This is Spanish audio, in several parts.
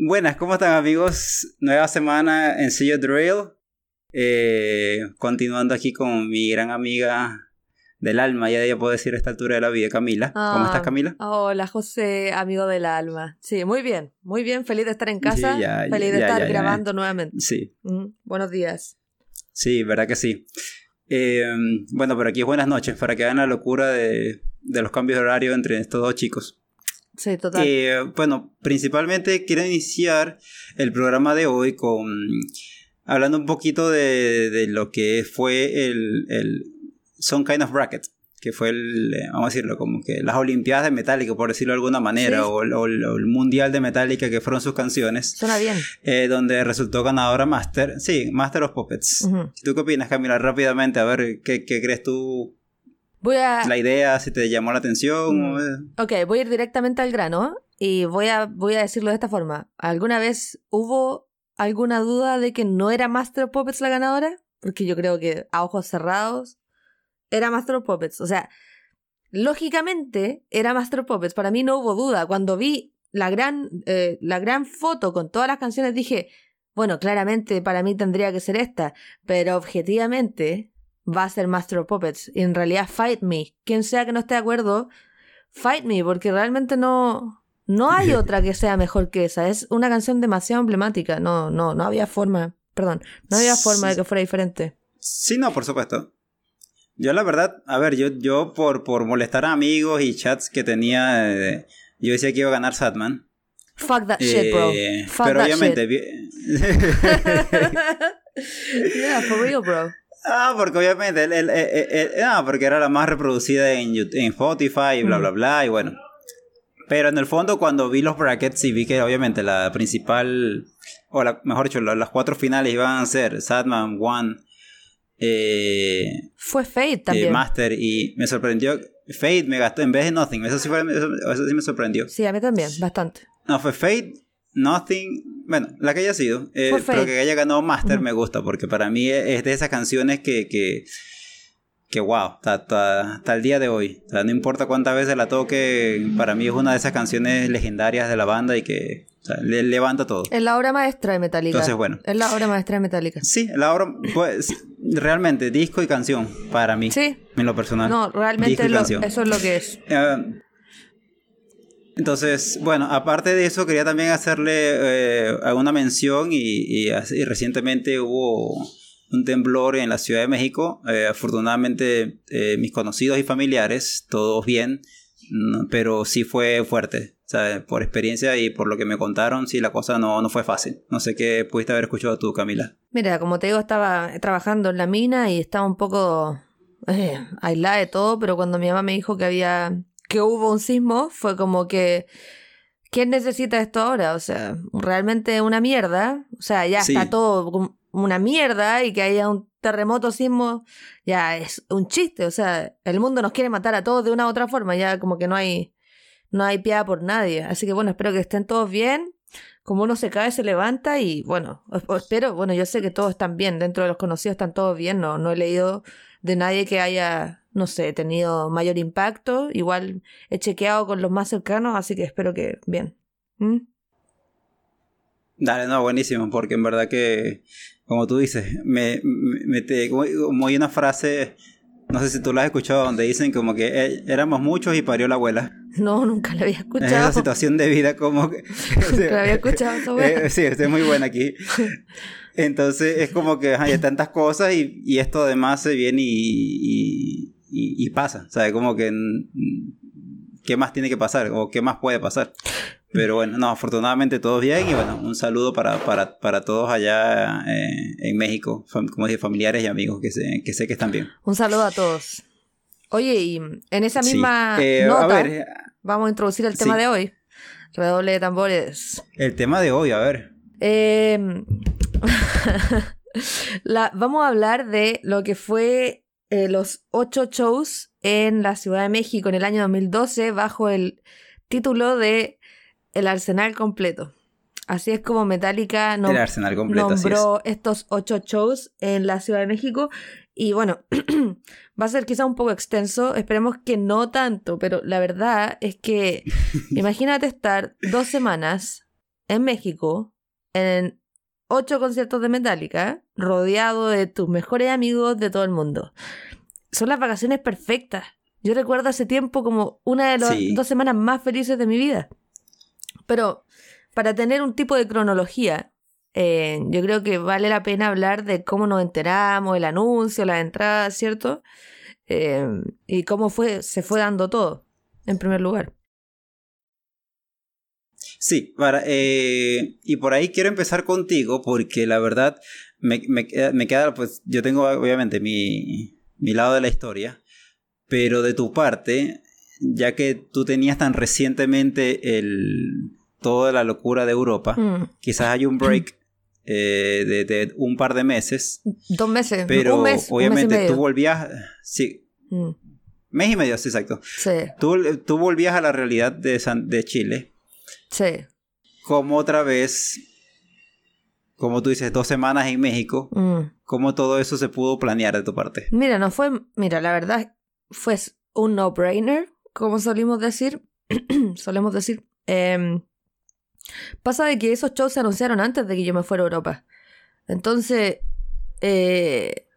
Buenas, ¿cómo están amigos? Nueva semana en Sello Drill. Eh, continuando aquí con mi gran amiga del alma, ya, ya puedo decir a esta altura de la vida, Camila. ¿Cómo estás, Ah, Camila? Hola, José, amigo del alma. Sí, muy bien, muy bien. Feliz de estar en casa. Sí, ya, feliz de estar grabando nuevamente. Sí, Mm, buenos días. sí, verdad que sí. Eh, bueno, pero aquí es buenas noches para que hagan la locura de, de los cambios de horario entre estos dos chicos. Sí, total. Eh, bueno, principalmente quiero iniciar el programa de hoy con hablando un poquito de, de lo que fue el, el Some Kind of Bracket, que fue el, eh, vamos a decirlo, como que las Olimpiadas de Metallica, por decirlo de alguna manera, Sí. o, el- o el- o el Mundial de Metallica, que fueron sus canciones, Suena bien. eh, donde resultó ganadora Master, sí, Master of Puppets. ¿Tú qué opinas, Camila? Rápidamente, a ver, ¿qué, qué crees tú? Voy a. La idea, si te llamó la atención. Mm. o, Ok, voy a ir directamente al grano y voy a, voy a decirlo de esta forma. ¿Alguna vez hubo alguna duda de que no era Master of Puppets la ganadora? Porque yo creo que a ojos cerrados era Master of Puppets. O sea, lógicamente era Master of Puppets. Para mí no hubo duda. Cuando vi la gran, eh, la gran foto con todas las canciones dije, bueno, claramente para mí tendría que ser esta. Pero objetivamente va a ser Master of Puppets. Y en realidad Fight Me. Quien sea que no esté de acuerdo, Fight Me, porque realmente no, no hay otra que sea mejor que esa. Es una canción demasiado emblemática. No, no, no había forma, perdón, no había forma de que fuera diferente. Sí, no, por supuesto. Yo la verdad, a ver, yo, yo por, por molestar a amigos y chats que tenía, eh, yo decía que iba a ganar Satman. Fuck that shit, bro. Eh, Fuck pero that obviamente... vi- shit. yeah, for real, bro. Ah, porque obviamente... El, el- el- el- ah, porque era la más reproducida en, YouTube- en Spotify y bla, Mm. bla, bla, y bueno. Pero en el fondo cuando vi los brackets y vi que obviamente la principal, o la, mejor dicho, la- las cuatro finales iban a ser Satman, One, eh, Fue Fate eh, también. Master y me sorprendió. Fate me gastó en vez de Nothing. Eso sí, fue, eso, eso sí me sorprendió. Sí, a mí también, bastante. No, fue Fate, Nothing. Bueno, la que haya sido. eh, pero que haya ganado Master me gusta porque para mí es de esas canciones que. que que wow, hasta, el día de hoy. O sea, no importa cuántas veces la toque, para mí es una de esas canciones legendarias de la banda y que o sea, le levanta todo. Es la obra maestra de Metallica. Entonces, bueno. Es la obra maestra de Metallica. Sí, la obra, pues, realmente, disco y canción, para mí, Sí. en lo personal. No, realmente lo- eso es lo que es. Eh, entonces, bueno, aparte de eso, quería también hacerle eh, alguna mención y, recientemente hubo un temblor en la Ciudad de México. Eh, afortunadamente, eh, mis conocidos y familiares, todos bien, no, pero sí fue fuerte. Por experiencia y por lo que me contaron, sí, la cosa no, no fue fácil. No sé qué pudiste haber escuchado tú, Camila. Mira, como te digo, estaba trabajando en la mina y estaba un poco eh, aislada de todo, pero cuando mi mamá me dijo que había, que hubo un sismo, fue como que, ¿quién necesita esto ahora? O sea, realmente una mierda. O sea, ya Sí. está todo una mierda y que haya un terremoto, sismo, ya es un chiste. O sea, el mundo nos quiere matar a todos de una u otra forma, ya como que no hay, no hay piedad por nadie. Así que bueno, espero que estén todos bien como uno se cae, se levanta y bueno, espero, bueno, yo sé que todos están bien, dentro de los conocidos están todos bien, no, no he leído de nadie que haya, no sé, tenido mayor impacto, igual he chequeado con los más cercanos, así que espero que bien. ¿Mm? Dale, no, buenísimo, porque en verdad que, como tú dices, me, me, me te- como, hay una frase, no sé si tú la has escuchado, donde dicen como que eh, éramos muchos y parió la abuela. No, nunca lo había Es esa escuchado. situación de vida como que... Nunca había escuchado esa eh, sí, es muy buena aquí. Entonces es como que hay tantas cosas y, y esto además se viene y, y, y- y pasa. O sea, como que... ¿Qué más tiene que pasar? ¿O qué más puede pasar? Pero bueno, no, afortunadamente todos bien y bueno, un saludo para, para, para todos allá eh, en México, como dije, familiares y amigos que sé, que sé que están bien. Un saludo a todos. Oye, y en esa Sí. misma Eh, nota, a ver, vamos a introducir el tema sí. de hoy. Redoble de tambores. el tema de hoy, a ver. Eh, la- vamos a hablar de lo que fue eh, los ocho shows en la Ciudad de México en el año 2012 bajo el título de El Arsenal Completo. Así es como Metallica nom- el arsenal completo, es. nombró estos ocho shows en la Ciudad de México. Y bueno, va a ser quizá un poco extenso, esperemos que no tanto, pero la verdad es que imagínate estar dos semanas en México, en ocho conciertos de Metallica, rodeado de tus mejores amigos de todo el mundo. Son las vacaciones perfectas. Yo recuerdo ese tiempo como una de las dos semanas más felices de mi vida. Pero para tener un tipo de cronología, eh, yo creo que vale la pena hablar de cómo nos enteramos, el anuncio, la entrada, ¿cierto? Eh, y cómo fue, se fue dando todo, en primer lugar. Sí, para, eh, y por ahí quiero empezar contigo porque la verdad me, me, me, queda, pues yo tengo obviamente mi, mi lado de la historia, pero de tu parte, ya que tú tenías tan recientemente el, toda la locura de Europa, mm. quizás hay un break eh, de, un par de meses. Dos meses, pero un mes, obviamente tú volvías, sí, mm. mes y medio, sí, exacto. Sí. Tú, tú volvías a la realidad de, de Chile Sí. Como otra vez, como tú dices, dos semanas en México, mm. ¿cómo todo eso se pudo planear de tu parte? Mira, no fue, mira, la verdad fue un no-brainer, como solimos decir, solemos decir. Em, pasa de que esos shows se anunciaron antes de que yo me fuera a Europa. Entonces, eh,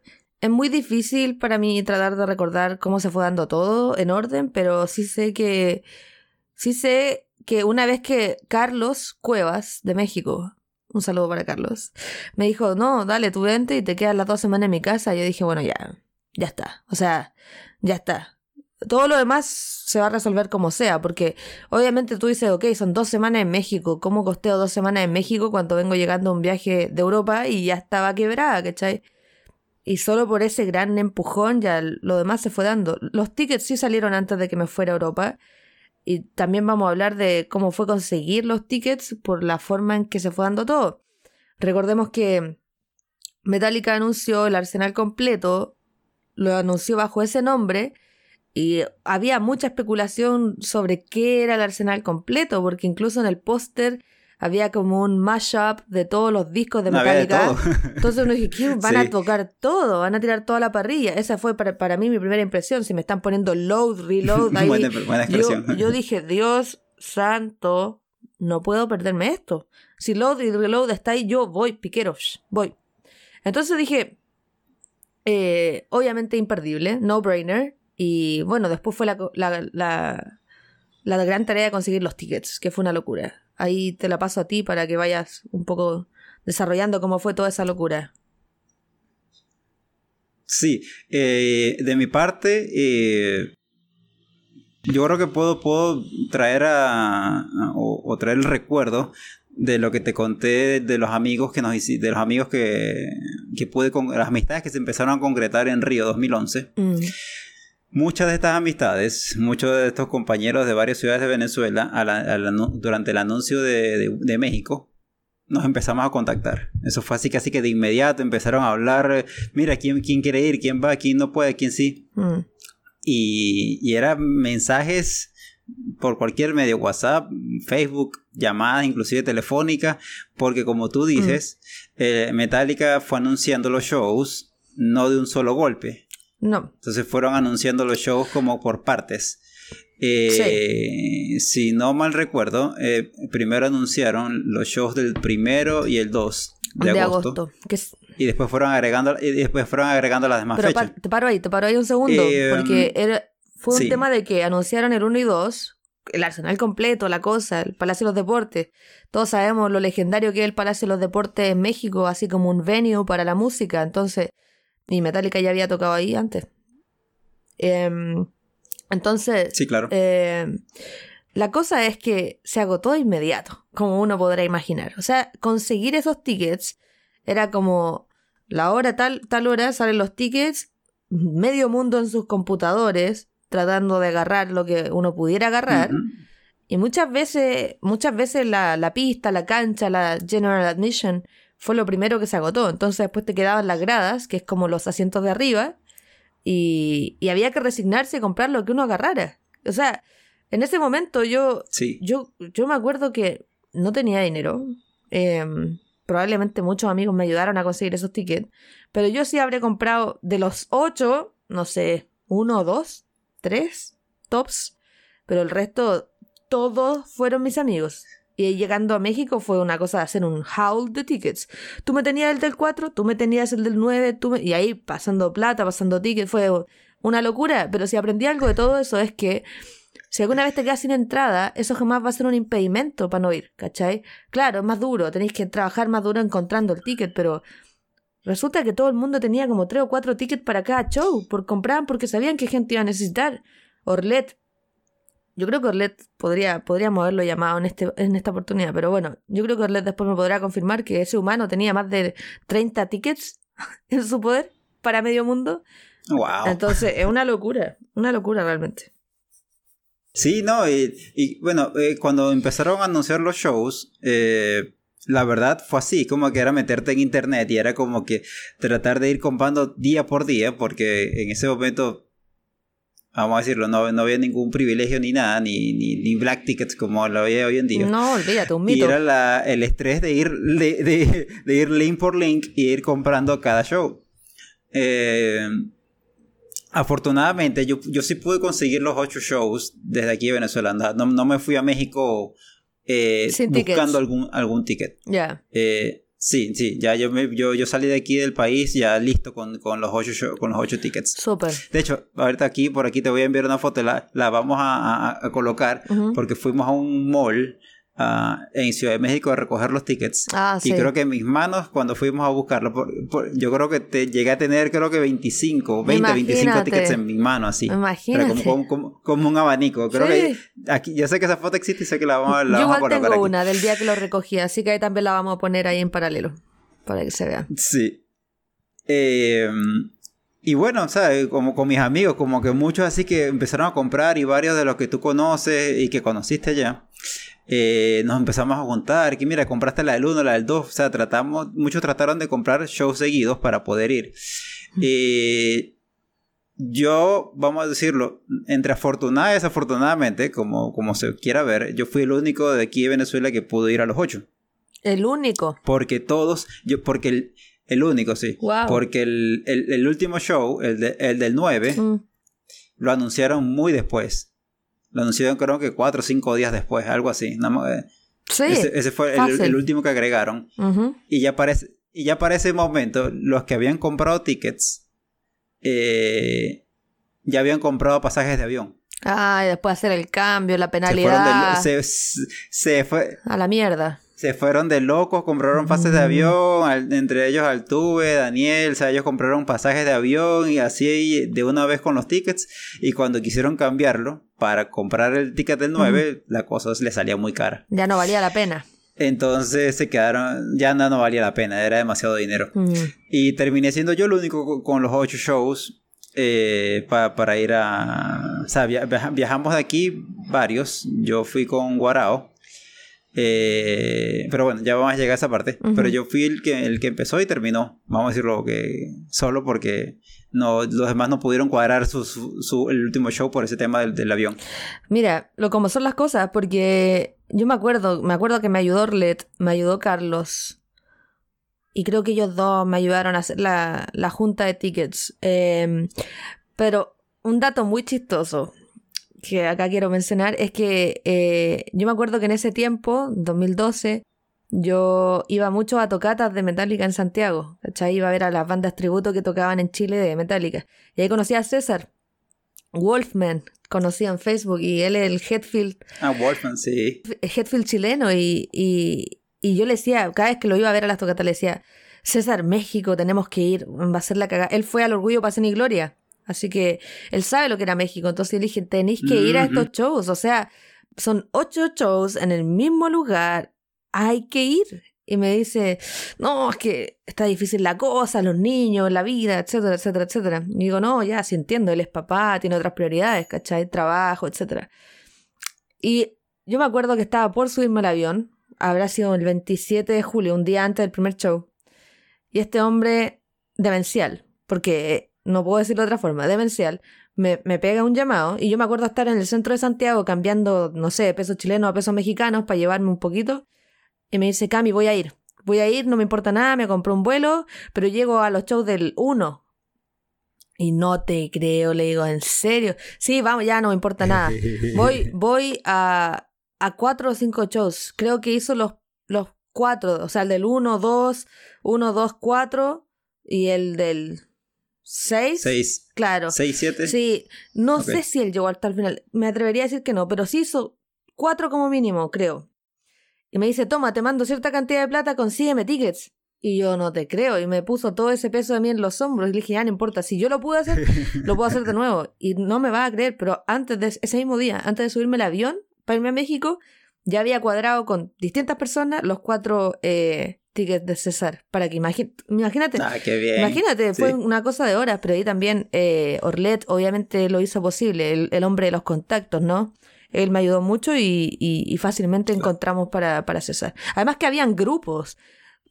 es muy difícil para mí tratar de recordar cómo se fue dando todo en orden, pero sí sé que, sí sé que una vez que Carlos Cuevas de México, un saludo para Carlos, me dijo, no, dale, tu vente y te quedas las dos semanas en mi casa, yo dije, bueno, ya, ya está, o sea, ya está. Todo lo demás se va a resolver como sea, porque obviamente tú dices, ok, son dos semanas en México, ¿cómo costeo dos semanas en México cuando vengo llegando a un viaje de Europa y ya estaba quebrada, ¿cachai? Y solo por ese gran empujón ya lo demás se fue dando. Los tickets sí salieron antes de que me fuera a Europa y también vamos a hablar de cómo fue conseguir los tickets por la forma en que se fue dando todo. Recordemos que Metallica anunció el arsenal completo, lo anunció bajo ese nombre y había mucha especulación sobre qué era el arsenal completo, porque incluso en el póster había como un mashup de todos los discos de Metallica. Entonces uno dije. Van a tocar todo, van a tirar toda la parrilla. Esa fue para, mí mi primera impresión. Si me están poniendo load, reload, ahí, yo, dije, Dios santo, no puedo perderme esto. Si load y reload está ahí, yo voy, piquero, voy. Entonces dije, eh, obviamente imperdible, no brainer. Y bueno, después fue la, la, la gran tarea de conseguir los tickets, que fue una locura. Ahí te la paso a ti para que vayas un poco desarrollando cómo fue toda esa locura. Sí, eh, de mi parte, eh, yo creo que puedo, puedo traer a, o, traer el recuerdo de lo que te conté de los amigos que nos de los amigos que, que pude con las amistades que se empezaron a concretar en Río 2011. Muchas de estas amistades, muchos de estos compañeros de varias ciudades de Venezuela, durante el anuncio de, México, nos empezamos a contactar. Eso fue así casi que de inmediato empezaron a hablar, mira, ¿quién, quién quiere ir? ¿Quién va? ¿Quién no puede? ¿Quién sí? Mm. Y, y eran mensajes por cualquier medio, WhatsApp, Facebook, llamadas, inclusive telefónicas, porque como tú dices, mm. eh, Metallica fue anunciando los shows no de un solo golpe, no. Entonces fueron anunciando los shows como por partes. Eh, Si no mal recuerdo, eh, primero anunciaron los shows del primero y el 2 de, agosto. Y después fueron agregando y después fueron agregando las demás Pero te paro ahí, te paro ahí un segundo. Eh, porque era, fue un tema de que anunciaron el 1 y 2, el arsenal completo, la cosa, el Palacio de los Deportes. Todos sabemos lo legendario que es el Palacio de los Deportes en México, así como un venue para la música. Entonces y Metallica ya había tocado ahí antes. Em, entonces. Sí, claro. Em, la cosa es que se agotó de inmediato, como uno podrá imaginar. O sea, conseguir esos tickets era como la hora tal, tal hora salen los tickets, medio mundo en sus computadores, tratando de agarrar lo que uno pudiera agarrar. Y muchas veces, muchas veces la, la, pista, la cancha, la general admission fue lo primero que se agotó. Entonces después te quedaban las gradas, que es como los asientos de arriba, y, y había que resignarse y comprar lo que uno agarrara. O sea, en ese momento yo, yo, yo me acuerdo que no tenía dinero. Em, probablemente muchos amigos me ayudaron a conseguir esos tickets, pero yo sí habré comprado de los ocho, no sé, uno, dos, tres tops, pero el resto todos fueron mis amigos. Y llegando a México fue una cosa de hacer un haul de tickets. Tú me tenías el del 4, tú me tenías el del 9, tú me... y ahí pasando plata, pasando tickets, fue una locura. Pero si aprendí algo de todo eso es que si alguna vez te quedas sin entrada, eso jamás va a ser un impedimento para no ir, ¿cachai? Claro, es más duro, tenéis que trabajar más duro encontrando el ticket, pero resulta que todo el mundo tenía como tres o cuatro tickets para cada show, por comprar porque sabían que gente iba a necesitar. Orlet yo creo que Orlet podría, podríamos haberlo llamado en, este, en esta oportunidad, pero bueno, yo creo que Orlet después me podrá confirmar que ese humano tenía más de 30 tickets en su poder para medio mundo. Wow. Entonces, es una locura, una locura realmente. Sí, no, y, bueno, eh, cuando empezaron a anunciar los shows, eh, la verdad fue así, como que era meterte en internet y era como que tratar de ir comprando día por día, porque en ese momento vamos a decirlo, no, no había ningún privilegio ni nada, ni, ni, black tickets como lo había hoy en día. No, olvídate, un mito. Y era la, el estrés de ir, de, de, ir link por link y ir comprando cada show. Eh, afortunadamente, yo, yo sí pude conseguir los ocho shows desde aquí de Venezuela. No, no me fui a México eh, buscando algún, algún ticket. Ya. Eh, Sí, sí, ya yo, me, yo, yo salí de aquí del país ya listo con, con los ocho con los ocho tickets. Súper. De hecho, ahorita aquí, por aquí te voy a enviar una foto, la, la vamos a, a, colocar porque fuimos a un mall en Ciudad de México a recoger los tickets. Ah, y creo que en mis manos, cuando fuimos a buscarlo, yo creo que te llegué a tener, creo que 25, 20, 25 tickets en mis manos, así. Imagínate. Como, como, un abanico. Creo que aquí, yo sé que esa foto existe y sé que la vamos, la yo vamos a colocar. Yo tengo una del día que lo recogí, así que ahí también la vamos a poner ahí en paralelo, para que se vea. Sí. Em, y bueno, ¿sabes? Como con mis amigos, como que muchos así que empezaron a comprar y varios de los que tú conoces y que conociste ya. Eh, nos empezamos a juntar, que mira, compraste la del 1, la del 2, o sea, tratamos, muchos trataron de comprar shows seguidos para poder ir. Eh, yo, vamos a decirlo, entre afortunada y desafortunadamente, como, como se quiera ver, yo fui el único de aquí de Venezuela que pudo ir a los 8. El único. Porque todos, yo, porque el, el único, sí. Porque el, el, último show, el, el del 9, mm. lo anunciaron muy después. Lo anunciaron creo que cuatro o cinco días después, algo así. Eh, sí, ese, fue el, último que agregaron. y, ya para ese, y ya para ese momento, los que habían comprado tickets eh, ya habían comprado pasajes de avión. Ah, y después hacer el cambio, la penalidad. Se, se fue. A la mierda se fueron de locos, compraron pases de avión, entre ellos Altuve, Daniel, o sea, ellos compraron pasajes de avión y así de una vez con los tickets y cuando quisieron cambiarlo para comprar el ticket del 9, la cosa les salía muy cara. Ya no valía la pena. Entonces se quedaron, ya no, no valía la pena, era demasiado dinero. Y terminé siendo yo el único con los ocho shows eh, para ir a... O sea, viajamos de aquí varios, yo fui con Guarao eh, pero bueno, ya vamos a llegar a esa parte. Pero yo fui el que, el que empezó y terminó. Vamos a decirlo que solo porque no, los demás no pudieron cuadrar su, su, el último show por ese tema del, del, avión. Mira, lo como son las cosas, porque yo me acuerdo, me acuerdo que me ayudó Orlet, me ayudó Carlos. Y creo que ellos dos me ayudaron a hacer la, la junta de tickets. Em, pero un dato muy chistoso que acá quiero mencionar es que eh, yo me acuerdo que en ese tiempo, 2012, yo iba mucho a tocatas de Metallica en Santiago. ¿cachai? Iba a ver a las bandas tributo que tocaban en Chile de Metallica. Y ahí conocí a César Wolfman, conocí en Facebook, y él es el Headfield. Ah, Wolfman, sí. Headfield chileno, y, y, y yo le decía, cada vez que lo iba a ver a las tocatas, le decía, César, México, tenemos que ir, va a ser la cagada. Él fue al Orgullo Paz y Gloria. Así que él sabe lo que era México. Entonces le dije, tenéis que ir a estos shows. O sea, son ocho shows en el mismo lugar. Hay que ir. Y me dice, no, es que está difícil la cosa, los niños, la vida, etcétera, etcétera, etcétera. Y digo, no, ya, sí entiendo, él es papá, tiene otras prioridades, ¿cachai? Trabajo, etcétera. Y yo me acuerdo que estaba por subirme al avión, habrá sido el 27 de julio, un día antes del primer show. Y este hombre demencial, porque no puedo decirlo de otra forma, demencial, me, me, pega un llamado y yo me acuerdo estar en el centro de Santiago cambiando, no sé, pesos chilenos a pesos mexicanos para llevarme un poquito y me dice, Cami, voy a ir, voy a ir, no me importa nada, me compré un vuelo, pero llego a los shows del 1. Y no te creo, le digo, ¿en serio? Sí, vamos, ya no me importa nada. Voy, voy a, a cuatro o cinco shows. Creo que hizo los, los cuatro, o sea, el del 1, 2, 1, 2, 4 y el del 6. 6. Claro. 6, 7. Sí, no sé si él llegó hasta el final. Me atrevería a decir que no, pero sí hizo cuatro como mínimo, creo. Y me dice, toma, te mando cierta cantidad de plata, consígueme tickets. Y yo no te creo. Y me puso todo ese peso de mí en los hombros. Y le dije, ya no importa, si yo lo pude hacer, lo puedo hacer de nuevo. Y no me va a creer, pero antes de ese mismo día, antes de subirme al avión para irme a México, ya había cuadrado con distintas personas los cuatro eh, tickets de César. Para que imagi- imagínate. Ah, qué bien. Imagínate, Sí. fue una cosa de horas, pero ahí también eh, Orlet obviamente lo hizo posible, el, el hombre de los contactos, ¿no? Él me ayudó mucho y, y- y fácilmente encontramos para, para César. Además que habían grupos.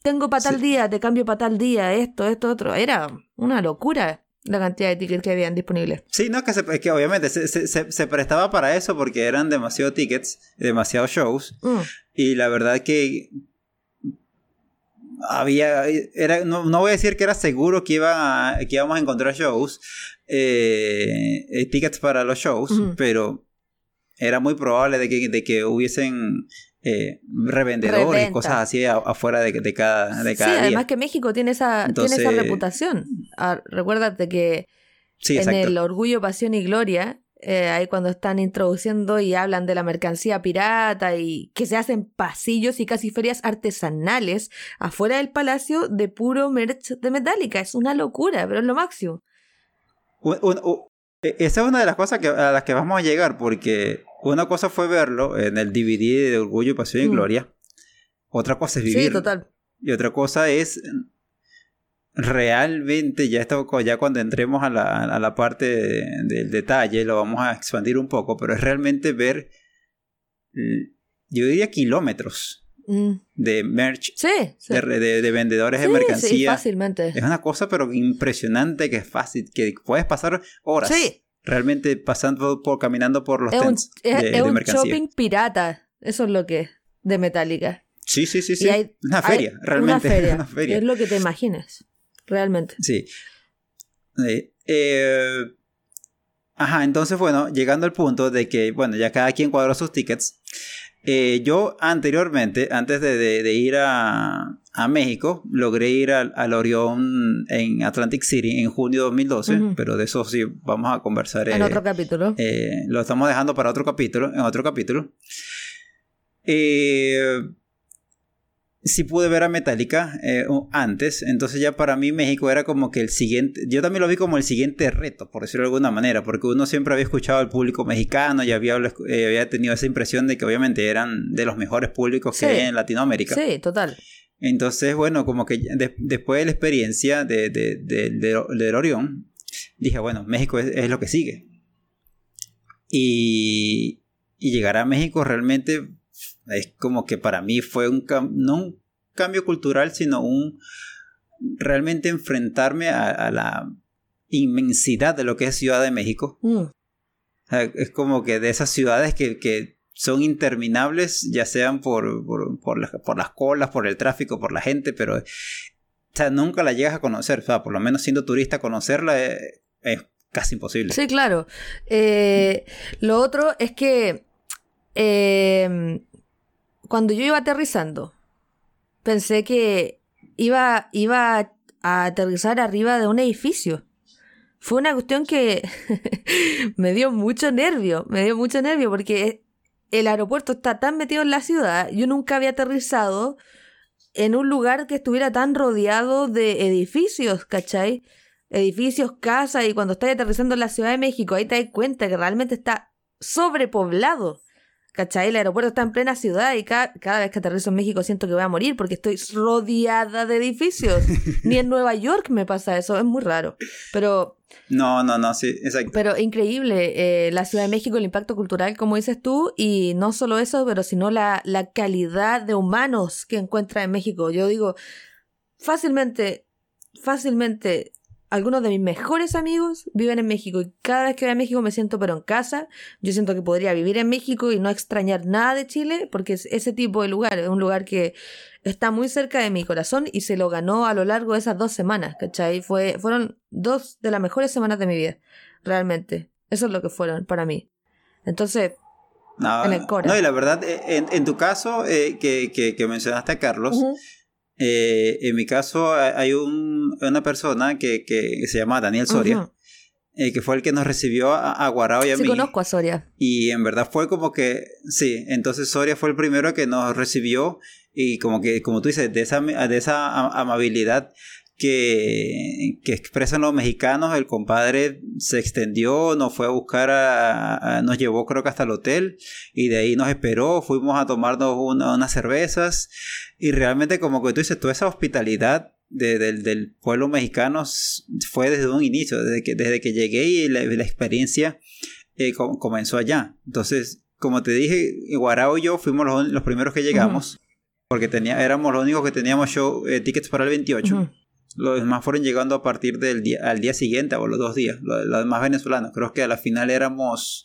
Tengo para tal Sí. día, te cambio para tal día, esto, esto, otro. Era una locura la cantidad de tickets que habían disponibles. Sí, no, es que, se- es que obviamente se, se- se- se prestaba para eso porque eran demasiados tickets, demasiados shows. Mm, Y la verdad que había era no, no voy a decir que era seguro que iba a- que íbamos a encontrar shows eh, eh, tickets para los shows pero era muy probable de que, de que hubiesen eh, revendedores Reventa. cosas así afuera de, de cada de Sí, cada además día que México tiene esa, tiene esa reputación. Ah, recuérdate que sí en el Orgullo, Pasión y Gloria, eh, ahí cuando están introduciendo y hablan de la mercancía pirata y que se hacen pasillos y casi ferias artesanales afuera del palacio de puro merch de Metallica. Es una locura, pero es lo máximo. Un- un- un- e- esa es una de las cosas que, a las que vamos a llegar, porque una cosa fue verlo en el DVD de Orgullo, Pasión y Mm. Gloria. Otra cosa es vivir. Sí, total. Y otra cosa es realmente, ya, esto, ya cuando entremos a la, a la parte de- del detalle, lo vamos a expandir un poco, pero es realmente ver, yo diría kilómetros Mm. de merch, Sí, sí. de, de- de vendedores Sí, de mercancía. fácilmente. Es una cosa pero impresionante que es fácil, que puedes pasar horas Sí, realmente pasando por, caminando por los es un, tents es, de, es un mercancía. shopping pirata. Eso es lo que es de Metallica. Sí, sí, sí, sí. Hay- una feria, realmente. Una feria. Una feria. Es lo que te imaginas. Realmente. Sí. Eh, eh, ajá, entonces, bueno, llegando al punto de que, bueno, ya cada quien cuadró sus tickets. eh, yo anteriormente, antes de, de- de ir a, a México, logré ir al, al Orión en Atlantic City en junio de 2012, Ujú. pero de eso sí vamos a conversar. En eh, otro capítulo. eh, lo estamos dejando para otro capítulo, en otro capítulo. Eh, sí pude ver a Metallica eh, antes, entonces ya para mí México era como que el siguiente, yo también lo vi como el siguiente reto, por decirlo de alguna manera, porque uno siempre había escuchado al público mexicano y había, eh, había tenido esa impresión de que obviamente eran de los mejores públicos Sí. que hay en Latinoamérica. Sí, total. Entonces, bueno, como que de- después de la experiencia de, de- de- de- del Orión, dije, bueno, México es, es lo que sigue. Y, y llegar a México realmente es como que para mí fue un no un cambio cultural, sino un realmente enfrentarme a, a la inmensidad de lo que es Ciudad de México. Mm. Es como que de esas ciudades que, que son interminables, ya sean por, por, por las, por las colas, por el tráfico, por la gente, pero o sea, nunca la llegas a conocer. O sea, por lo menos siendo turista, conocerla es, es casi imposible. Sí, claro. Eh, lo otro es que eh, cuando yo iba aterrizando, pensé que iba, iba a aterrizar arriba de un edificio. Fue una cuestión que me dio mucho nervio, me dio mucho nervio porque el aeropuerto está tan metido en la ciudad, yo nunca había aterrizado en un lugar que estuviera tan rodeado de edificios, ¿cachai? edificios, casas, y cuando estás aterrizando en la Ciudad de México, ahí te das cuenta que realmente está sobrepoblado. ¿Cachai? El aeropuerto está en plena ciudad y cada, cada vez que aterrizo en México siento que voy a morir porque estoy rodeada de edificios. Ni en Nueva York me pasa eso, es muy raro. Pero, No, no, no, sí, exacto. pero increíble eh, la Ciudad de México, el impacto cultural, como dices tú, y no solo eso, pero sino la, la calidad de humanos que encuentra en México. Yo digo, fácilmente, fácilmente, algunos de mis mejores amigos viven en México y cada vez que voy a México me siento pero en casa. Yo siento que podría vivir en México y no extrañar nada de Chile porque es ese tipo de lugar, es un lugar que está muy cerca de mi corazón y se lo ganó a lo largo de esas dos semanas, ¿cachai? Fue, fueron dos de las mejores semanas de mi vida, realmente. Eso es lo que fueron para mí. Entonces, No, en el Cora. no, y la verdad, eh, en, en tu caso, eh, que, que, que mencionaste a Carlos. Eh, en mi caso hay- un, una persona que, que se llama Daniel Soria, eh, que fue el que nos recibió a, a Guarao y a Sí, mí. conozco a Soria. Y en verdad fue como que, sí, entonces Soria fue el primero que nos recibió y como que, como tú dices, de esa, de esa am- amabilidad que, que expresan los mexicanos, el compadre se extendió, nos fue a buscar, a, a- nos llevó creo que hasta el hotel y de ahí nos esperó, fuimos a tomarnos una- unas cervezas y realmente como que tú dices, toda esa hospitalidad de- del, del pueblo mexicano fue desde un inicio, desde que, desde que llegué y la, la experiencia eh, com- comenzó allá. Entonces, como te dije, Guarao y yo fuimos los, los primeros que llegamos, porque tenía, éramos los únicos que teníamos show, eh, tickets para el 28. Ujú. Los demás fueron llegando a partir del día, al día siguiente o los dos días. Los, los demás venezolanos. Creo que a la final éramos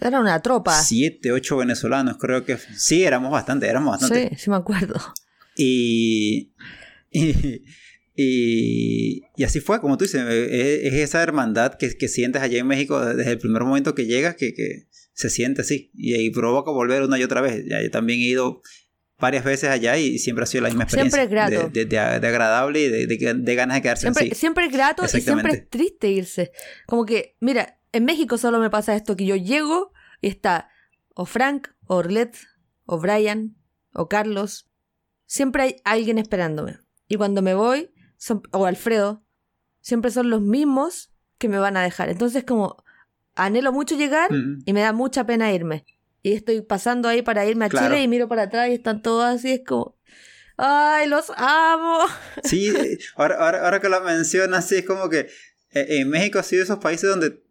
Era una tropa. siete, ocho venezolanos. Creo que sí, éramos bastante, éramos bastante. Sí, sí me acuerdo. Y, y, y, y así fue, como tú dices, es, es esa hermandad que, que sientes allá en México desde el primer momento que llegas, que, que se siente así. Y ahí provoca volver una y otra vez. Ya, yo también he ido varias veces allá y siempre ha sido la misma experiencia. Siempre es grato. De, de- de- de agradable y de, ganas de quedarse Siempre, así. siempre es grato y siempre es triste irse. Como que, mira, en México solo me pasa esto, que yo llego y está o Frank, o Orlet, o Brian, o Carlos. Siempre hay alguien esperándome. Y cuando me voy, son- o Alfredo, siempre son los mismos que me van a dejar. Entonces como anhelo mucho llegar Mm. y me da mucha pena irme. Y estoy pasando ahí para irme a Claro. Chile y miro para atrás y están todos así, es como... ¡Ay, los amo! Sí, ahora, ahora, ahora que lo mencionas, sí, es como que eh, en México ha sido esos países donde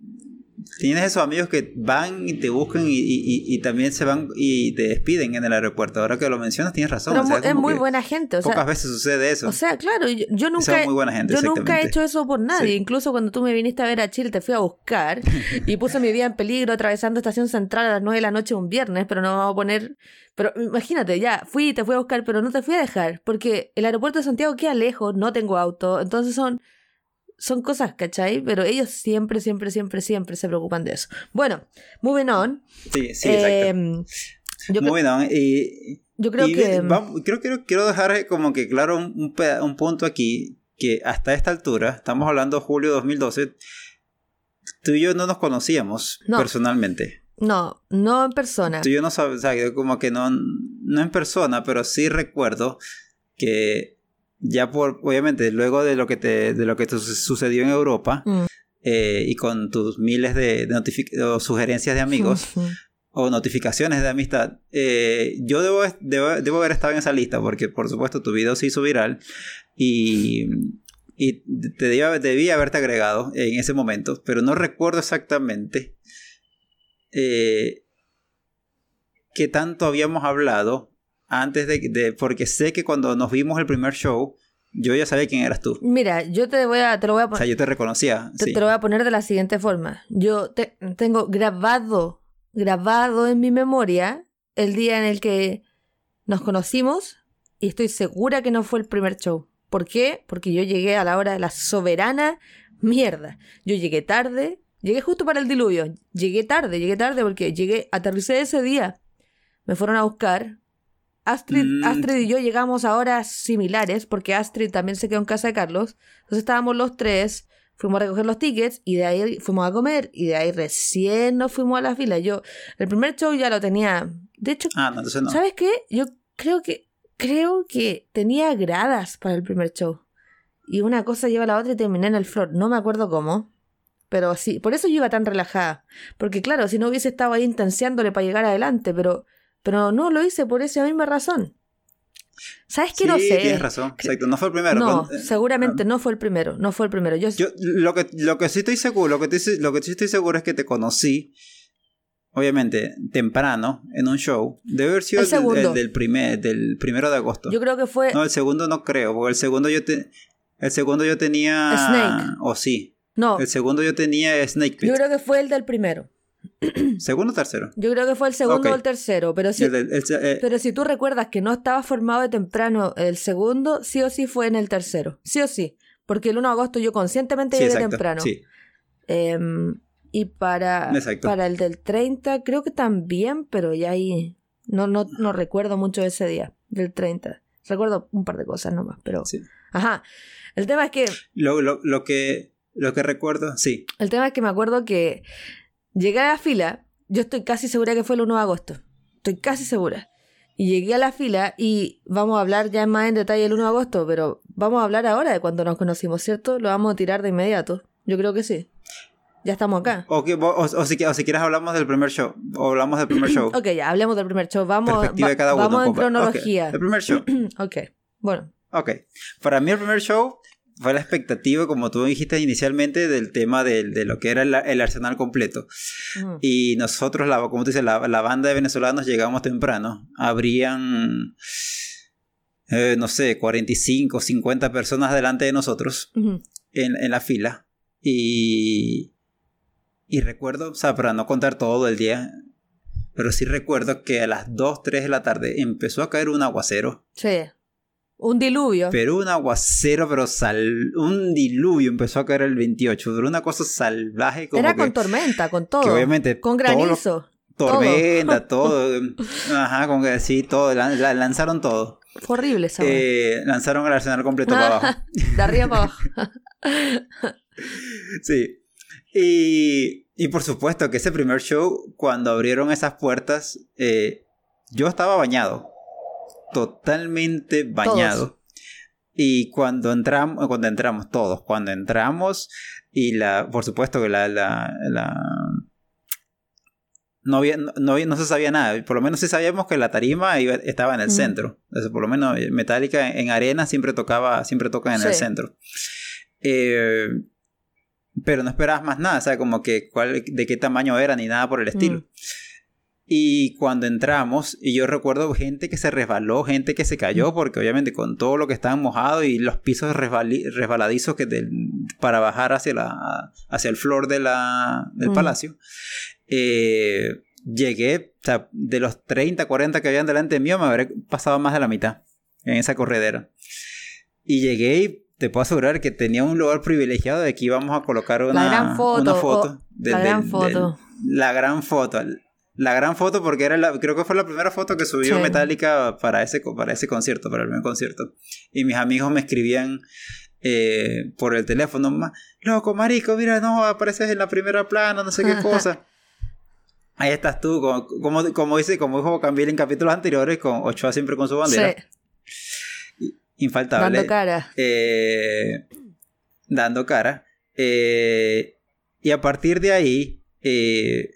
tienes esos amigos que van y te buscan y, y- también se van y te despiden en el aeropuerto. Ahora que lo mencionas, tienes razón. Pero o sea, es muy buena gente. O sea, Pocas veces sucede eso. O sea, claro, yo, nunca, muy buena gente, yo nunca he hecho eso por nadie. Sí. Incluso cuando tú me viniste a ver a Chile, te fui a buscar y puse mi vida en peligro atravesando Estación Central a las 9 de la noche un viernes, pero no vamos a poner... Pero imagínate, ya, fui y te fui a buscar, pero no te fui a dejar, porque el aeropuerto de Santiago queda lejos, no tengo auto, entonces son... Son cosas, ¿cachai? Pero ellos siempre, siempre, siempre, siempre se preocupan de eso. Bueno, moving on. Sí, sí, exacto. Em, yo, Muy bien. Y, yo creo y que... vamos- creo, quiero, quiero dejar como que claro un, un punto aquí, que hasta esta altura, estamos hablando de julio de 2012, tú y yo no nos conocíamos No. personalmente. No, no en persona. Tú y yo no sabes, o sea, como que no, no en persona, pero sí recuerdo que ya por, obviamente, luego de lo que te, de lo que te su- sucedió en Europa, Mm. eh, y con tus miles de, de o sugerencias de amigos, o notificaciones de amistad, eh, yo debo, debo, debo haber estado en esa lista porque por supuesto tu video se hizo viral y, y te debía, debía haberte agregado en ese momento, pero no recuerdo exactamente eh, qué tanto habíamos hablado antes de, de- porque sé que cuando nos vimos el primer show, yo ya sabía quién eras tú. Mira, yo te voy a, te lo voy a O sea, yo te reconocía. Te, sí. te lo voy a poner de la siguiente forma. Yo te- tengo grabado, grabado en mi memoria el día en el que nos conocimos y estoy segura que no fue el primer show. ¿Por qué? Porque yo llegué a la hora de la soberana mierda. Yo llegué tarde, llegué justo para el diluvio. Llegué tarde, llegué tarde porque llegué, aterricé ese día. Me fueron a buscar. Astrid, Mm. Astrid y yo llegamos a horas similares porque Astrid también se quedó en casa de Carlos. Entonces estábamos los tres, fuimos a recoger los tickets y de ahí fuimos a comer y de ahí recién nos fuimos a la fila. Yo, el primer show ya lo tenía. De hecho, Ah, no, no. ¿sabes qué? Yo creo que, creo que tenía gradas para el primer show. Y una cosa lleva a la otra y terminé en el floor. No me acuerdo cómo. Pero sí, por eso yo iba tan relajada. Porque claro, si no hubiese estado ahí intensiándole para llegar adelante, pero, pero no lo hice por esa misma razón. ¿Sabes qué? sí, no sé. tienes razón. Exacto, no fue el primero. No, Con- eh, seguramente no fue el primero. No fue el primero. Yo, Yo lo que, lo que sí estoy seguro, lo que, te- lo que sí estoy seguro es que te conocí, obviamente, temprano, en un show. Debe haber sido El el, el del, primer, del primero de agosto. yo creo que fue. No, el segundo no creo, porque el segundo yo te, el segundo yo tenía. Snake. O sí. no, El segundo yo tenía Snake Pit. yo creo que fue el del primero. ¿Segundo o tercero? Yo creo que fue el segundo o el tercero. Pero si, El del- el- eh, Pero si tú recuerdas que no estaba formado de temprano el segundo, sí o sí fue en el tercero. Sí o sí. Porque el 1 de agosto yo conscientemente llegué temprano. Sí. Em, Y para, Exacto. para el del 30 creo que también, pero ya ahí no, no, no recuerdo mucho ese día, del 30. Recuerdo un par de cosas nomás, pero... Sí. Ajá. El tema es que Lo, lo, lo que, lo que recuerdo, sí. El tema es que me acuerdo que llegué a la fila, yo estoy casi segura que fue el 1 de agosto, estoy casi segura. Y llegué a la fila y vamos a hablar ya más en detalle el 1 de agosto, pero vamos a hablar ahora de cuando nos conocimos, ¿cierto? Lo vamos a tirar de inmediato. Yo creo que sí. Ya estamos acá. O, que, o, o si, o si quieres hablamos del primer show. O hablamos del primer show. Ok, ya, hablemos del primer show. Vamos, Perspectiva de cada uno. vamos en cronología. El primer show. ok, bueno. Ok. Para mí el primer show fue la expectativa, como tú dijiste inicialmente, del tema del- de, lo que era el, el arsenal completo. Ujú. Y nosotros, la, como tú dices, la, la banda de venezolanos llegamos temprano. Habrían, eh, no sé, 45, 50 personas delante de nosotros Ujú. en, en la fila. Y, y recuerdo, o sea, para no contar todo el día, pero sí recuerdo que a las 2, 3 de la tarde empezó a caer un aguacero. Sí. Un diluvio. Pero un aguacero, pero sal, un diluvio empezó a caer el 28. Pero una cosa salvaje como Era que, con tormenta, con todo. que obviamente con todo granizo. tormenta, todo. Ajá, como que sí, todo. lan- la- lanzaron todo. Fue horrible esa. Eh, lanzaron el arsenal completo para abajo. De arriba para abajo. Sí. Y, y por supuesto que ese primer show, cuando abrieron esas puertas, eh, yo estaba bañado. Totalmente bañado. Y cuando entramos, cuando entramos todos, cuando entramos, y la, por supuesto que la, la, la- no había, no, no se sabía nada. Por lo menos sí sabíamos que la tarima iba- estaba en el Mm. centro. Sea, por lo menos eh, Metallica en arena siempre tocaba, siempre toca en el centro. Eh, pero no esperabas más nada, o sea, como que cuál, de qué tamaño era ni nada por el estilo. Mm. Y cuando entramos, y yo recuerdo gente que se resbaló, gente que se cayó, porque obviamente con todo lo que estaban mojados y los pisos resbaladizos que del- para bajar hacia, la, hacia el flor de la, del Mm. palacio, eh, llegué, o sea, de los 30, 40 que habían delante mío, me habré pasado más de la mitad en esa corredera. Y llegué y te puedo asegurar que tenía un lugar privilegiado de que íbamos a colocar una, gran foto, una o- foto. la gran foto. la gran foto. La gran foto porque era la, creo que fue la primera foto que subió Sí. Metallica para ese, para ese concierto, para el primer concierto. Y mis amigos me escribían eh, por el teléfono, "Ma- loco, marico, mira, no, apareces en la primera plana, no sé qué cosa. Ahí estás tú, como, como, como dice, como dijo Cambil en capítulos anteriores, con Ochoa siempre con su bandera. Sí, Infaltable. dando cara. Eh, dando cara. Eh, y a partir de ahí eh,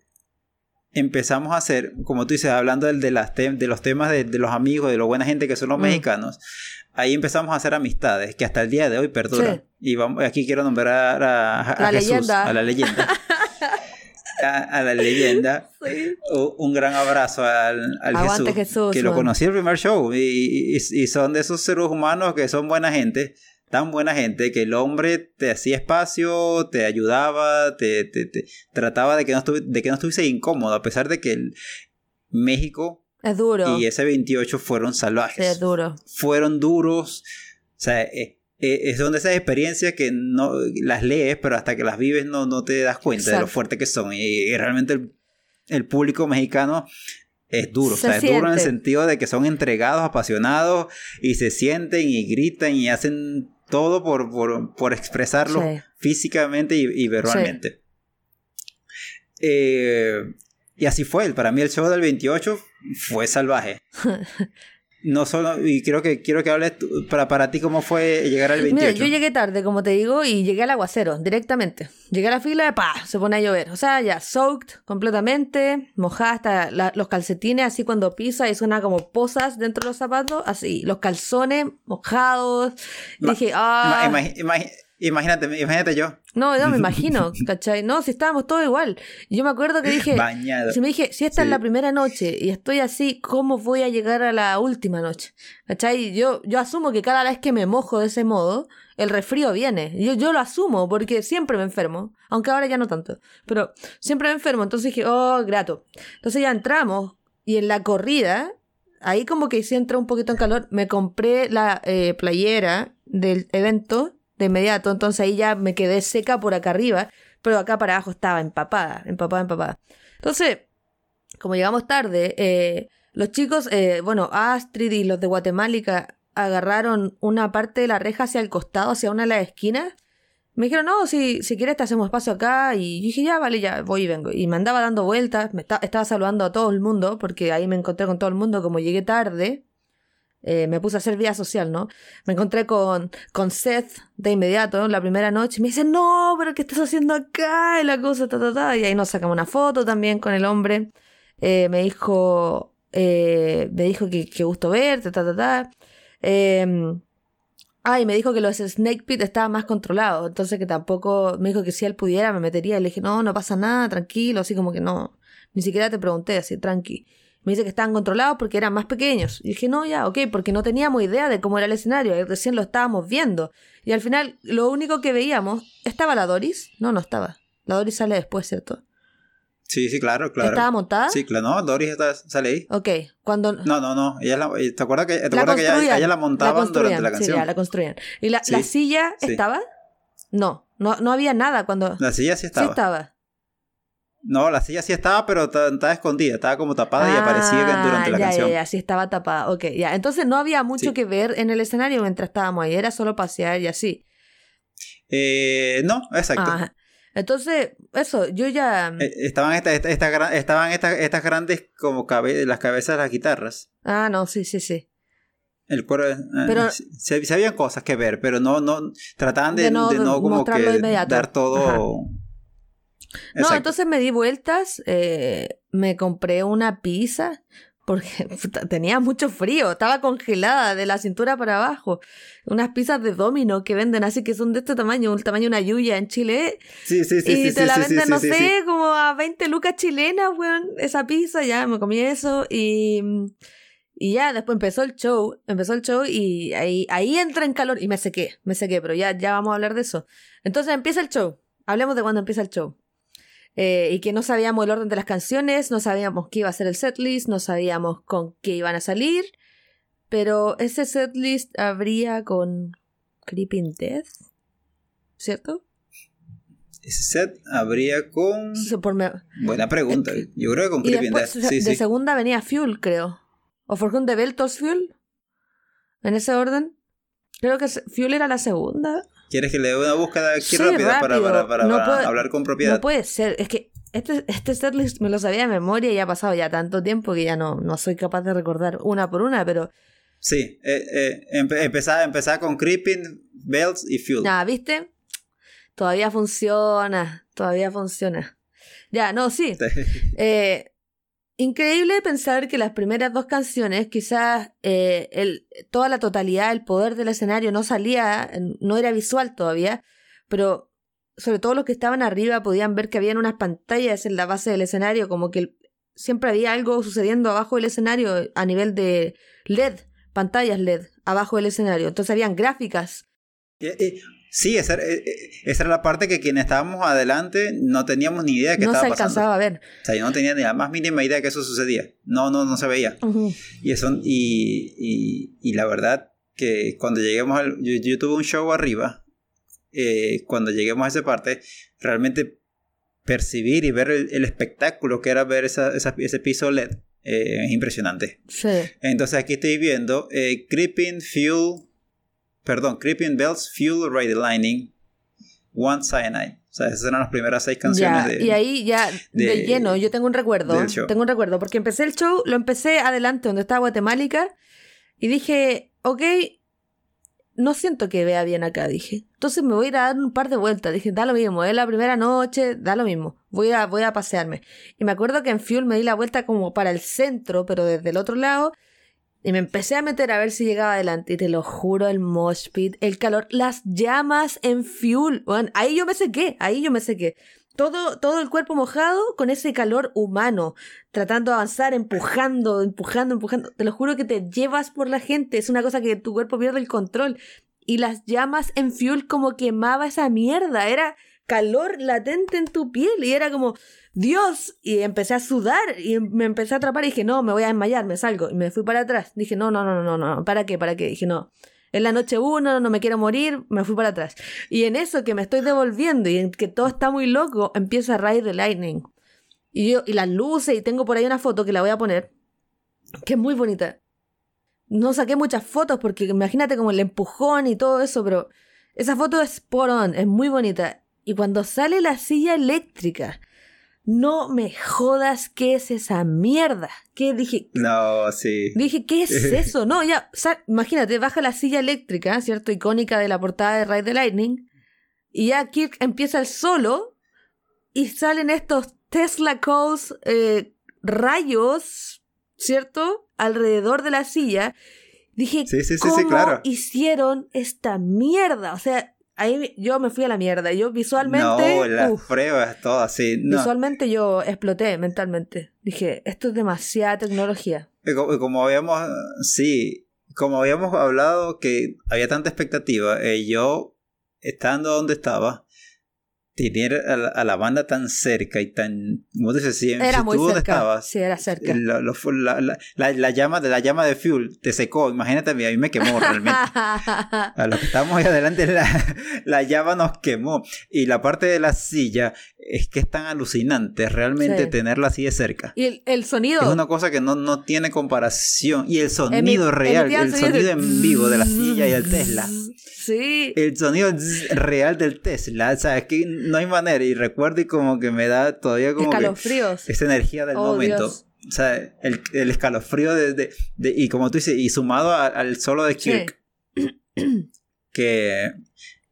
empezamos a hacer, como tú dices, hablando del- de, las de los temas de, de los amigos, de lo buena gente que son los Mm. mexicanos, ahí empezamos a hacer amistades que hasta el día de hoy perduran. Sí. Y vamos, aquí quiero nombrar a, a- a La Jesús, leyenda. a la leyenda. a, a la leyenda. Sí. Un gran abrazo al, al Jesús, Jesús, que lo man. conocí el primer show y, y- y son de esos seres humanos que son buena gente, tan buena gente que el hombre te hacía espacio, te ayudaba, te, te- te trataba de que, no de que no estuviese incómodo, a pesar de que el México Es duro. y ese 28 fueron salvajes, Sí, es duro. fueron duros, o sea, eh, eh, son de esas experiencias que no las lees, pero hasta que las vives no, no te das cuenta de lo fuerte que son. Y, y realmente el, el público mexicano es duro. Se o sea, es duro en el sentido de que son entregados, apasionados y se sienten y gritan y hacen todo por, por, por expresarlo Sí. físicamente y, y verbalmente. Eh, y así fue. Para mí el show del 28 fue salvaje. No solo, y creo que quiero que hables tú- para, para ti cómo fue llegar al 28. Mira, yo llegué tarde, como te digo, y llegué al aguacero directamente. Llegué a la fila, pa, se pone a llover. O sea, ya soaked completamente, mojada hasta la- los calcetines, así cuando pisa y suena como posas dentro de los zapatos, así, los calzones mojados. Ma- dije, ah, imagínate, imagínate yo, no, no me imagino, ¿cachai? No, si estábamos todos igual. Yo me acuerdo que dije, bañado. si me dije, si esta Sí. es la primera noche y estoy así, ¿cómo voy a llegar a la última noche? ¿Cachai? Yo, yo asumo que cada vez que me mojo de ese modo, el resfrío viene. Yo, yo lo asumo porque siempre me enfermo, aunque ahora ya no tanto, pero siempre me enfermo. Entonces dije, oh, grato. Entonces ya entramos y en la corrida, ahí como que sí entré un poquito en calor, me compré la eh, playera del evento de inmediato, entonces ahí ya me quedé seca por acá arriba. pero acá para abajo estaba empapada, empapada, empapada. Entonces, como llegamos tarde, eh, los chicos, eh, bueno, Astrid y los de Guatemala agarraron una parte de la reja hacia el costado, hacia una de las esquinas. Me dijeron, no, si, si quieres te hacemos paso acá. Y dije, ya, vale, ya, voy y vengo. Y me andaba dando vueltas, me estaba saludando a todo el mundo, porque ahí me encontré con todo el mundo, como llegué tarde. Eh, me puse a hacer vida social, ¿no? Me encontré con, con Seth de inmediato, la primera noche, y me dice, no, pero ¿qué estás haciendo acá? Y la cosa, ta, ta, ta. Y ahí nos sacamos una foto también con el hombre. Eh, me dijo, eh, me dijo que, que, gusto verte, ta, ta, ta. Eh, ah, y me dijo que los Snake Pit estaban más controlados, entonces que tampoco, me dijo que si él pudiera me metería. Y le dije, no, no pasa nada, tranquilo, así como que no, ni siquiera te pregunté, así, tranqui. Me dice que estaban controlados porque eran más pequeños. Y dije, no, ya, ok, porque no teníamos idea de cómo era el escenario, recién lo estábamos viendo. Y al final, lo único que veíamos, ¿estaba la Doris? No, no estaba. La Doris sale después, ¿cierto? Sí, sí, claro, claro. ¿Estaba montada? Sí, claro, no, Doris está, sale ahí. Ok, cuando... No, no, no, ella la, ¿te acuerdas que, te acuerdas que ella, ella, la montaban durante la canción? Sí, ya, la construían. ¿Y la, la silla estaba? No, no, no había nada cuando... La silla sí estaba. Sí estaba. No, la silla sí estaba, pero estaba escondida, estaba como tapada y aparecía durante la ya, canción. Ya, ya, sí estaba tapada. Ok, ya. Entonces no había mucho que ver en el escenario mientras estábamos ahí, era solo pasear y así. Eh, no, exacto. Ajá. Entonces, eso, yo ya. Eh, estaban estas esta, esta, estaban estas grandes como cabe, las cabezas de las guitarras. Ah, no, sí, sí, sí. El cuero, eh, pero, se, se, habían cosas que ver, pero no, no, trataban de, de no, de no como que dar todo. Ajá. No, entonces me di vueltas, eh, me compré una pizza porque tenía mucho frío, estaba congelada de la cintura para abajo. Unas pizzas de domino que venden así que son de este tamaño, un tamaño una yuya en Chile. Sí, sí, sí. Y sí, te sí, la venden, sí, no sé, como a 20 lucas chilenas, weón. Esa pizza, ya me comí eso y. Y ya, después empezó el show, empezó el show y ahí, ahí entra en calor y me sequé, me sequé, pero ya, ya vamos a hablar de eso. Entonces empieza el show, hablemos de cuando empieza el show. Eh, y que no sabíamos el orden de las canciones, no sabíamos qué iba a ser el setlist, no sabíamos con qué iban a salir, pero ese setlist habría con Creeping Death, ¿cierto? Ese set habría con... Me... Buena pregunta, yo creo que con Creeping Death. Sí, de sí. segunda venía Fuel, creo. ¿O For Whom the Bell Tolls Fuel? ¿En ese orden? Creo que Fuel era la segunda. ¿Quieres que le dé una búsqueda aquí Sí, rápida para, rápido. para, para, No para puede- hablar con propiedad? No puede ser. Es que este, este setlist me lo sabía de memoria y ha pasado ya tanto tiempo que ya no, no soy capaz de recordar una por una, pero... Sí, eh, eh, empe- empezaba, empezaba con Creeping, Bells y Fuel. Nada, ¿viste? Todavía funciona. Todavía funciona. Ya, no, sí. Eh, increíble pensar que las primeras dos canciones, quizás eh, el, toda la totalidad, el poder del escenario no salía, no era visual todavía, pero sobre todo los que estaban arriba podían ver que habían unas pantallas en la base del escenario, como que siempre había algo sucediendo abajo del escenario a nivel de LED, pantallas LED abajo del escenario. Entonces habían gráficas. Eh, eh, sí, esa, era- eh, eh, esa era la parte que quienes estábamos adelante no teníamos ni idea de qué No se estaba pasando. alcanzaba a ver. O sea, yo no tenía ni la más mínima idea de que eso sucedía. No, no, no se veía. Y eso, y, y, y la verdad que cuando lleguemos al. Yo, yo tuve un show arriba. eh, cuando lleguemos a esa parte, realmente percibir y ver el, el espectáculo que era ver esa, esa- ese piso LED eh, es impresionante. Sí. Entonces aquí estoy viendo eh, Creeping Fuel. Perdón, Creeping Bells, Fuel Radio Lining, One Cyanide. O sea, esas eran las primeras seis canciones Ya, de. y ahí ya de, de- lleno, yo tengo un recuerdo, tengo un recuerdo, porque empecé el show, lo empecé adelante donde estaba Guatemala y dije, ok, no siento que vea bien acá, dije. Entonces me voy a ir a dar un par de vueltas, dije, da lo mismo, es la primera noche, da lo mismo, voy a, voy a pasearme. Y me acuerdo que en Fuel me di la vuelta como para el centro, pero desde el otro lado, y me empecé a meter a ver si llegaba adelante. Y te lo juro, el mosh pit, el calor, las llamas en fuel. Ahí yo me sequé, ahí yo me sequé. Todo, todo el cuerpo mojado con ese calor humano, tratando de avanzar, empujando, empujando, empujando. Te lo juro que te llevas por la gente. Es una cosa que tu cuerpo pierde el control. Y las llamas en fuel como quemaba esa mierda. Era calor latente en tu piel. Y era como, Dios, y empecé a sudar y me empecé a atrapar y dije, no, me voy a desmayar, me salgo. Y me fui para atrás. Dije, no, no, no, no, no, ¿para qué? ¿Para qué? Dije, no, en la noche uno, no me quiero morir, me fui para atrás. Y en eso que me estoy devolviendo y en que todo está muy loco, empieza Ride the Lightning. Y yo, y las luces, y tengo por ahí una foto que la voy a poner, que es muy bonita. No saqué muchas fotos porque imagínate como el empujón y todo eso, pero esa foto es spot on, es muy bonita. Y cuando sale la silla eléctrica, no me jodas, ¿qué es esa mierda? ¿Qué dije? No, sí. Dije, ¿qué es eso? No, ya, imagínate, baja la silla eléctrica, ¿cierto? Icónica de la portada de Ride the Lightning. Y ya Kirk empieza el solo y salen estos Tesla Codes eh, rayos, ¿cierto? Alrededor de la silla. Dije, sí, sí, sí, ¿cómo hicieron esta mierda? O sea, ahí yo me fui a la mierda. Yo visualmente. No, las pruebas, todo así. Visualmente yo exploté mentalmente. Dije, esto es demasiada tecnología. Como, habíamos. Sí, como habíamos hablado que había tanta expectativa, eh, yo, estando donde estaba, tener a la, banda tan cerca y tan ¿cómo te si, era muy tú cerca. estabas sí era cerca la, la, la, llama de la llama de fuel te secó imagínate a mí, a mí me quemó realmente a los que estábamos ahí adelante la, llama nos quemó y la parte de la silla es que es tan alucinante realmente tenerla así de cerca y el, sonido es una cosa que no, no tiene comparación y el sonido real el sonido en vivo de la silla y el Tesla Sí. El sonido real del Tesla. O sea, es que no hay manera. Y recuerdo y como que me da todavía como. Escalofríos. esa energía del oh, momento. O sea, el, el escalofrío de, de, Y como tú dices, y sumado al solo de Kirk. Que.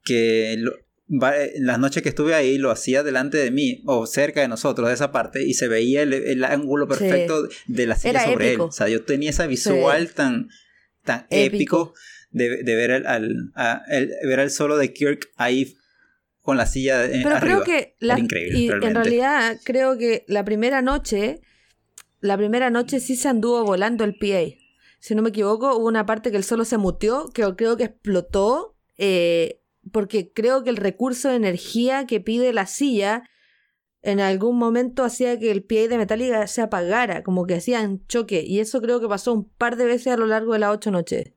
Que. en las noches que estuve ahí lo hacía delante de mí o cerca de nosotros de esa parte y se veía el, ángulo perfecto de la silla sobre él o sea yo tenía esa visual tan tan épico de, ver, el, al, ver al solo de Kirk ahí con la silla de, Pero creo que la, y en realidad creo que la primera noche, la primera noche sí se anduvo volando el PA. Si no me equivoco, hubo una parte que el solo se muteó, que creo que explotó, eh, porque creo que el recurso de energía que pide la silla en algún momento hacía que el PA de Metallica se apagara, como que hacían choque, y eso creo que pasó un par de veces a lo largo de las ocho noches.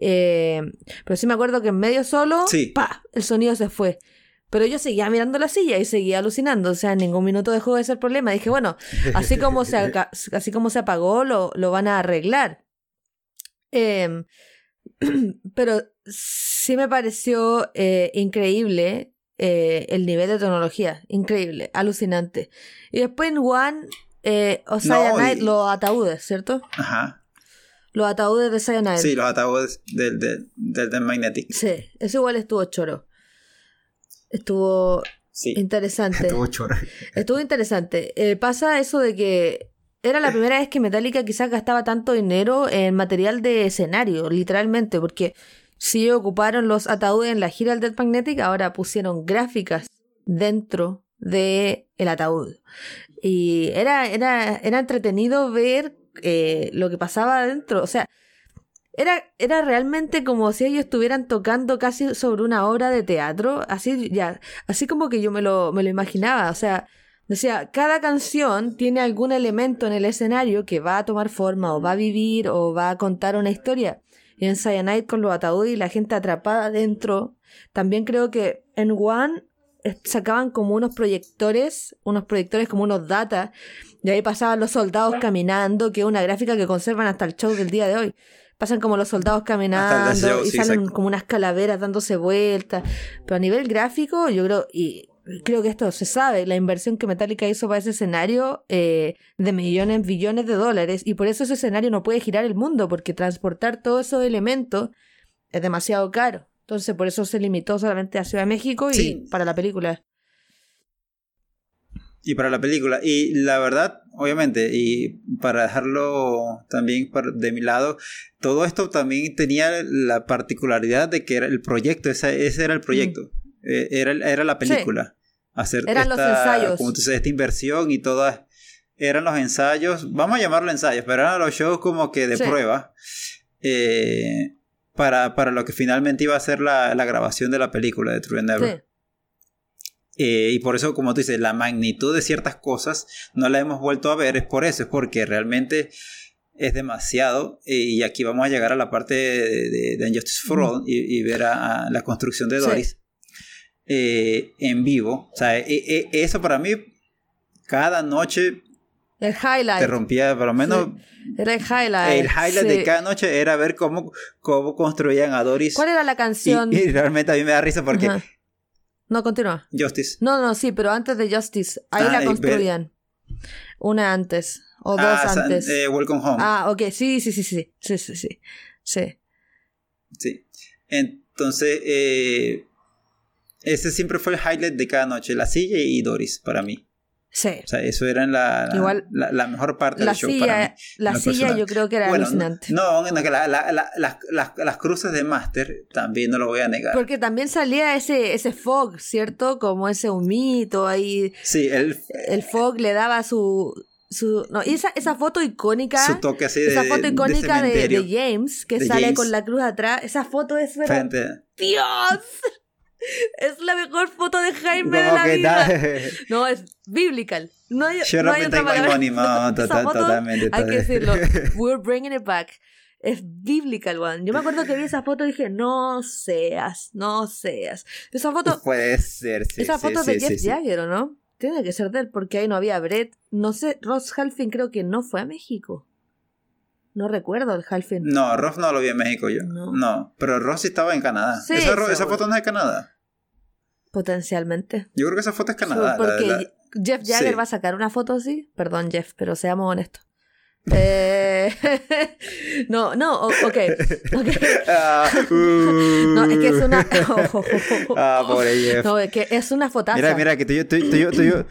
Eh, pero sí me acuerdo que en medio solo, ¡pa! El sonido se fue. Pero yo seguía mirando la silla y seguía alucinando. O sea, en ningún minuto dejó de ser problema. Dije, bueno, así como se, así como se apagó, lo, lo van a arreglar. Em, pero sí me pareció eh, increíble eh, el nivel de tecnología. Increíble, alucinante. Y después en One, o sea, Night, los ataúdes, ¿cierto? Ajá. Los ataúdes de Cyanide. Sí, los ataúdes del, del, del, Magnetic. Sí, eso igual estuvo choro. Estuvo interesante. Estuvo choro. Estuvo interesante. Eh, pasa eso de que era la primera vez que Metallica quizás gastaba tanto dinero en material de escenario, literalmente, porque si ocuparon los ataúdes en la gira del Dead Magnetic, ahora pusieron gráficas dentro de el ataúd. Y era, era, era entretenido ver eh, lo que pasaba adentro. O sea, era, era realmente como si ellos estuvieran tocando casi sobre una obra de teatro. Así, ya, así como que yo me lo, me lo imaginaba. O sea, decía, cada canción tiene algún elemento en el escenario que va a tomar forma, o va a vivir, o va a contar una historia. Y en Cyanide con los ataúdes y la gente atrapada adentro. También creo que en One sacaban como unos proyectores, unos proyectores como unos data y ahí pasaban los soldados caminando, que es una gráfica que conservan hasta el show del día de hoy. Pasan como los soldados caminando y salen como unas calaveras dándose vueltas. Pero a nivel gráfico, yo creo, y creo que esto se sabe, la inversión que Metallica hizo para ese escenario eh, de millones, billones de dólares, y por eso ese escenario no puede girar el mundo, porque transportar todos esos elementos es demasiado caro. Entonces, por eso se limitó solamente a Ciudad de México y para la película. Y para la película. Y la verdad, obviamente, y para dejarlo también de mi lado, todo esto también tenía la particularidad de que era el proyecto, ese, ese era el proyecto, mm. eh, era, era la película. Hacer Eran los ensayos. Como tú dices, esta inversión y todas. Eran los ensayos, vamos a llamarlo ensayos, pero eran los shows como que de prueba. Eh, para, para, lo que finalmente iba a ser la, la grabación de la película de True Endeavor. Eh, y por eso, como tú dices, la magnitud de ciertas cosas no la hemos vuelto a ver, es por eso, es porque realmente es demasiado. Y aquí vamos a llegar a la parte de, de, Injustice for All y, ver a, la construcción de Doris eh, en vivo. O sea, e, e, eso para mí, cada noche. El highlight. Te rompía, por lo menos. Era el highlight. El highlight de cada noche era ver cómo, cómo construían a Doris. ¿Cuál era la canción? Y, realmente a mí me da risa porque. No, continúa. Justice. No, no, sí, pero antes de Justice. Ahí la construían. Una antes. O dos ah, antes. Eh, welcome Home. Ah, ok. Sí, sí, sí, sí. Sí, sí, sí. Sí. Sí. Entonces, eh, ese siempre fue el highlight de cada noche. La silla y Doris, para mí. Sí. O sea, eso era la, Igual, la, mejor parte del show para mí. La silla yo creo que era alucinante. No, no, que las, cruces de Master también no lo voy a negar. Porque también salía ese, ese fog, ¿cierto? Como ese humito ahí. Sí, el... El fog le daba su... Su, no, esa, esa foto icónica. Su toque así de, Esa foto icónica de, James, que sale con la cruz atrás. Esa foto es. Frente. ¡Dios! Es la mejor foto de Jaime de la vida. No, es biblical. No hay, Yo no hay otra palabra. totalmente. Hay que decirlo. We're bringing it back. Es biblical, one. Yo me acuerdo que vi esa foto y dije, no seas, no seas. Esa foto. Puede ser, sí. Esa foto de Jeff Jagger, ¿o no? Tiene que ser de él, porque ahí no había Brett. No sé, Ross Halfin creo que no fue a México. No recuerdo el Halfin. No, Ross no lo vi en México yo. No. pero Ross sí estaba en Canadá. esa, foto no es de Canadá. Potencialmente. Yo creo que esa foto es Canadá. Porque Jeff Jagger va a sacar una foto así. Perdón, Jeff, pero seamos honestos. Eh, no, no, ok. okay. Ah, no, es que es una. ah, pobre Jeff. No, es que es una fotaza. Mira, mira, que tú, tú, tú, tú,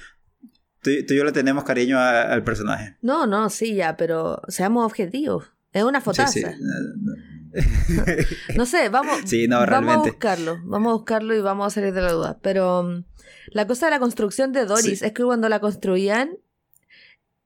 Tú, y yo le tenemos cariño al personaje. No, no, sí, ya, pero seamos objetivos. Es una fotaza. no sé, vamos, vamos a buscarlo. Vamos a buscarlo y vamos a salir de la duda. Pero um, la cosa de la construcción de Doris es que cuando la construían,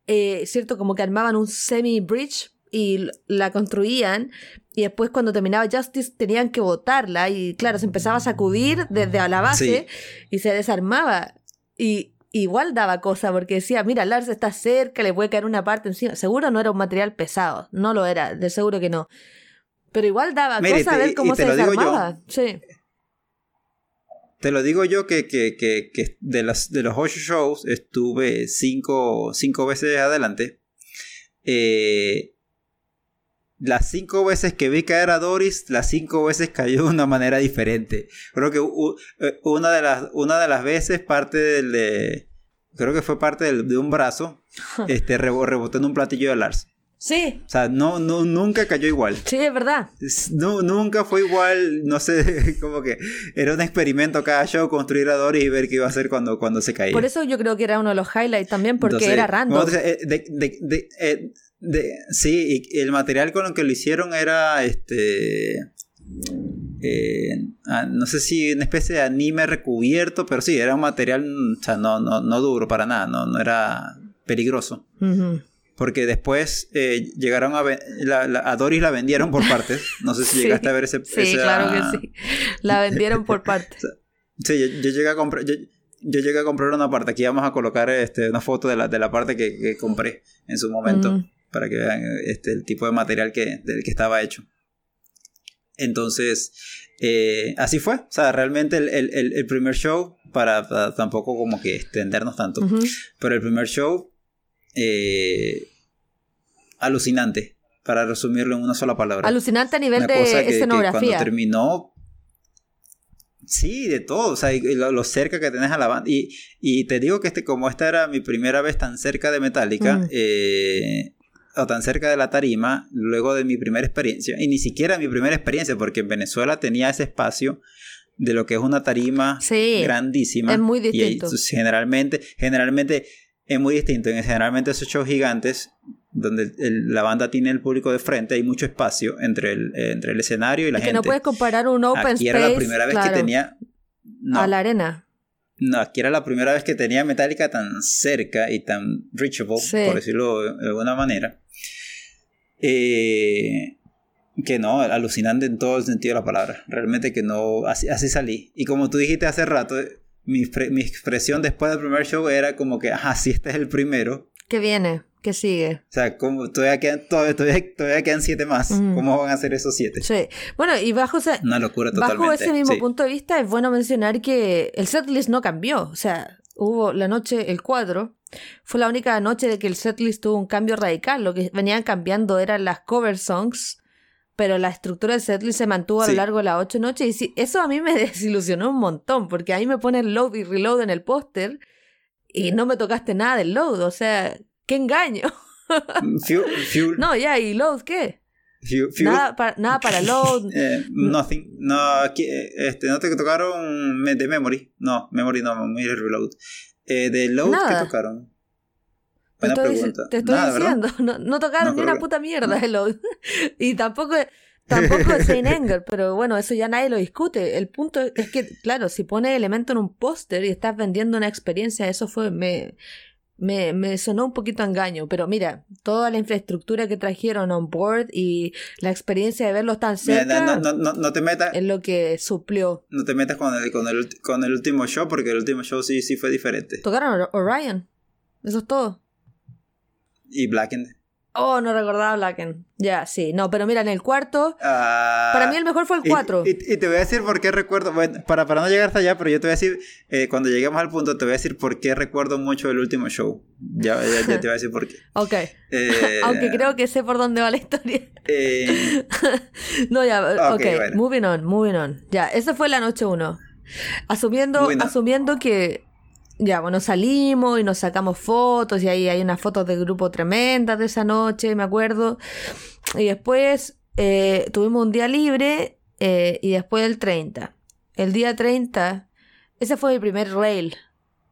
eh, ¿cierto? Como que armaban un semi-bridge y la construían. Y después cuando terminaba Justice tenían que botarla. Y claro, se empezaba a sacudir desde a la base y se desarmaba. Y igual daba cosa porque decía, mira, Lars está cerca, le puede caer una parte encima. Seguro no era un material pesado, no lo era, de seguro que no. Pero igual daba cosa ver cómo se desarmaba. Sí. Te lo digo yo que, que, que, de, las, de los ocho shows estuve cinco, cinco veces adelante. Eh, las cinco veces que vi caer a Doris, las cinco veces cayó de una manera diferente. Creo que eh, una de las, una de las veces parte del de, creo que fue parte de un brazo, este rebotó en un platillo de Lars. Sí. O sea, no, no, nunca cayó igual. Sí, es verdad. No, nunca fue igual, no sé, como que era un experimento cada show construir a Doris y ver qué iba a hacer cuando, cuando se caía. Por eso yo creo que era uno de los highlights también, porque era random. Eh, de, de, eh, sí, y el material con el que lo hicieron era este. Eh, ah, no sé si una especie de anime recubierto, pero sí, era un material, o sea, no, no, no duro para nada, no, no era peligroso. Porque después eh, llegaron a, a Doris la vendieron por partes. No sé si llegaste a ver ese. Sí, claro que sí. La vendieron por partes. sí, yo, llegué a comprar. Yo, llegué a comprar una parte. Aquí vamos a colocar este, una foto de la, de la parte que, compré en su momento para que vean este, el tipo de material que, del que estaba hecho. Entonces, eh, así fue. O sea, realmente el, el, el primer show, para, tampoco como que extendernos tanto, pero el primer show, eh, alucinante, para resumirlo en una sola palabra. Alucinante a nivel de escenografía. cuando terminó, Sí, de todo, o sea, lo, cerca que tenés a la banda. Y, y, te digo que este, como esta era mi primera vez tan cerca de Metallica, eh, o tan cerca de la tarima luego de mi primera experiencia. Y ni siquiera mi primera experiencia, porque en Venezuela tenía ese espacio de lo que es una tarima grandísima. Es muy distinto. Y generalmente, generalmente es muy distinto. Generalmente esos shows gigantes, donde la banda tiene el público de frente, hay mucho espacio entre el, entre el escenario y la gente. Que no puedes comparar un open Aquí era la primera vez que tenía. a la arena. No, aquí era la primera vez que tenía Metallica tan cerca y tan reachable, por decirlo de alguna manera. Eh, que no, alucinante en todo el sentido de la palabra. Realmente que no, así, así salí. Y como tú dijiste hace rato, mi, mi, expresión después del primer show era como que, ajá, si este es el primero. Que viene, ¿Qué sigue? O sea, como todavía quedan, todavía, todavía, quedan siete más. ¿Cómo van a ser esos siete? Sí. Bueno, y bajo ese, Una locura totalmente. bajo ese mismo punto de vista es bueno mencionar que el setlist no cambió. O sea, hubo la noche, el 4, fue la única noche de que el setlist tuvo un cambio radical. Lo que venían cambiando eran las cover songs, pero la estructura del setlist se mantuvo a lo largo de las ocho noches. Y eso a mí me desilusionó un montón, porque ahí me ponen load y reload en el póster y no me tocaste nada del load. O sea, ¡Qué engaño! No, ya, ¿y load qué? Nada, para, nada para load. Eh, nothing. No, este, no te tocaron de memory. No, memory no, memory reload. Eh, de load, ¿qué tocaron? Buena pregunta. Te estoy diciendo, no, tocaron ni una puta mierda y tampoco, tampoco es Saint Anger, pero bueno, eso ya nadie lo discute. El punto es que, claro, si pones elemento en un póster y estás vendiendo una experiencia, eso fue. Me, me, me, sonó un poquito a engaño, pero mira, toda la infraestructura que trajeron on board y la experiencia de verlos tan cerca no, no, no, te metas es lo que suplió. No te metas con el, con el, con el último show porque el último show sí, sí fue diferente. Tocaron Orion, eso es todo. Y Blackened. Oh, no recordaba Blacken. Ya, sí. No, pero mira, en el cuarto. Ah, para mí el mejor fue el 4. Y, te voy a decir por qué recuerdo. Bueno, para, para no llegar hasta allá, pero yo te voy a decir. Eh, cuando lleguemos al punto, te voy a decir por qué recuerdo mucho el último show. Ya, ya, te voy a decir por qué. ok. Eh, Aunque creo que sé por dónde va la historia. Eh, no, ya. Ok, moving on, moving on. Ya, esa fue la noche 1. Asumiendo, asumiendo que ya, bueno, salimos y nos sacamos fotos y ahí hay unas fotos de grupo tremendas de esa noche, me acuerdo. Y después eh, tuvimos un día libre eh, y después el 30. El día 30, ese fue mi primer rail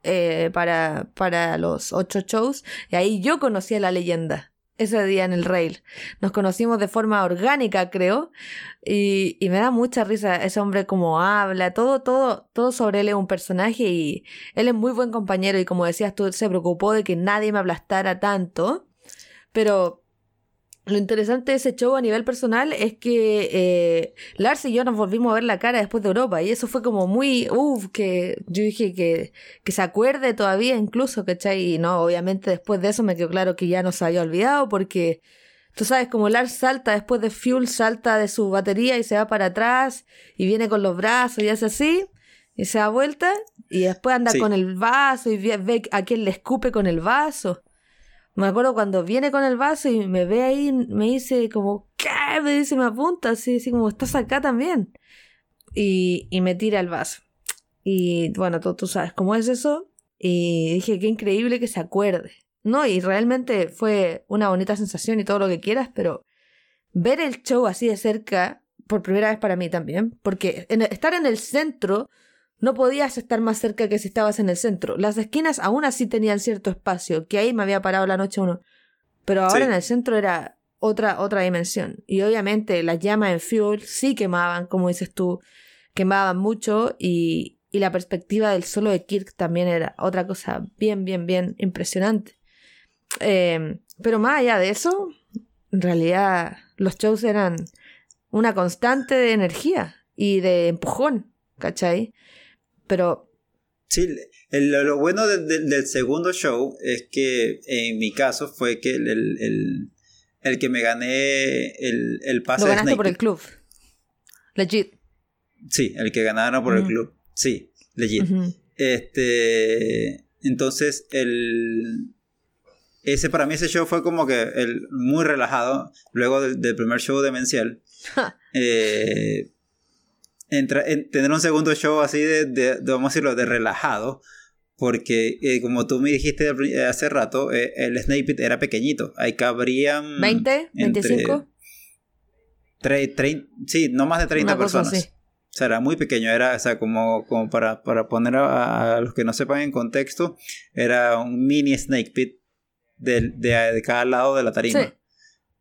eh, para, para los ocho shows y ahí yo conocí a la leyenda ese día en el rail. Nos conocimos de forma orgánica, creo, y, y, me da mucha risa ese hombre como habla, todo, todo, todo sobre él es un personaje y él es muy buen compañero y como decías tú, se preocupó de que nadie me aplastara tanto, pero lo interesante de ese show a nivel personal es que eh, Lars y yo nos volvimos a ver la cara después de Europa y eso fue como muy, uff, que yo dije que, que se acuerde todavía incluso, ¿cachai? Y no, obviamente después de eso me quedó claro que ya no se había olvidado porque tú sabes, como Lars salta después de Fuel, salta de su batería y se va para atrás y viene con los brazos y hace así y se da vuelta y después anda con el vaso y ve a quien le escupe con el vaso. Me acuerdo cuando viene con el vaso y me ve ahí, me dice como, ¿qué? Me dice, me apunta, así, así como, ¿estás acá también? Y, y me tira el vaso. Y bueno, tú, tú sabes cómo es eso. Y dije, qué increíble que se acuerde. No, y realmente fue una bonita sensación y todo lo que quieras, pero ver el show así de cerca, por primera vez para mí también, porque estar en el centro no podías estar más cerca que si estabas en el centro. Las esquinas aún así tenían cierto espacio, que ahí me había parado la noche uno. Pero ahora en el centro era otra, otra dimensión. Y obviamente las llamas en Fuel sí quemaban, como dices tú, quemaban mucho y, y la perspectiva del solo de Kirk también era otra cosa bien, bien, bien impresionante. Eh, pero más allá de eso, en realidad los shows eran una constante de energía y de empujón, ¿cachai? Pero... Sí, lo bueno del segundo show es que en mi caso fue que el, el, que me gané el, el pase... Lo ganaste por el club. Legit. Sí, el que ganaron por el club. Sí, legit. Este... Entonces, el... Ese para mí ese show fue como que el, muy relajado. Luego del, primer show de Mencial. eh, en tener un segundo show así de, de, vamos a decirlo, de relajado. Porque, eh, como tú me dijiste hace rato, eh, el Snape Pit era pequeñito. Ahí cabrían. ¿20? ¿25? sí, no más de 30 personas. O sea, era muy pequeño. Era, o sea, como, como para, para poner a, los que no sepan en contexto, era un mini Snake Pit de, de, cada lado de la tarima.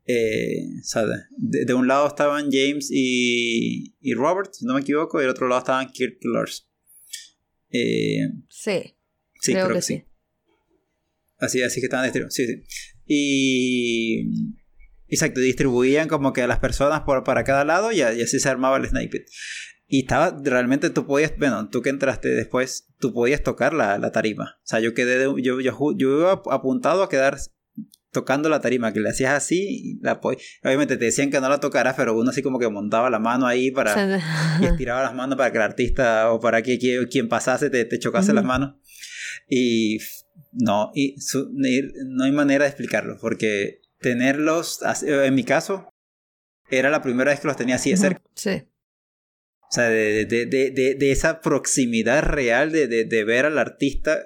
Eh, de, un lado estaban James y, y, Robert, si no me equivoco, y del otro lado estaban Kirk y Lars. Eh, sí. Sí, creo, que, sí. Así, así que estaban distribuidos. Sí, sí. Y. Exacto, distribuían como que a las personas por, para cada lado y, así se armaba el sniper. Y estaba, realmente tú podías, bueno, tú que entraste después, tú podías tocar la, la tarima. O sea, yo quedé, yo, yo, yo iba apuntado a quedar tocando la tarima, que le hacías así, la obviamente te decían que no la tocaras, pero uno así como que montaba la mano ahí para y estiraba las manos para que el artista o para que quien, pasase te, te chocase las manos. Y no, y no hay manera de explicarlo, porque tenerlos, en mi caso, era la primera vez que los tenía así de cerca. Sí. O sea, de, de, de, de esa proximidad real de, ver al artista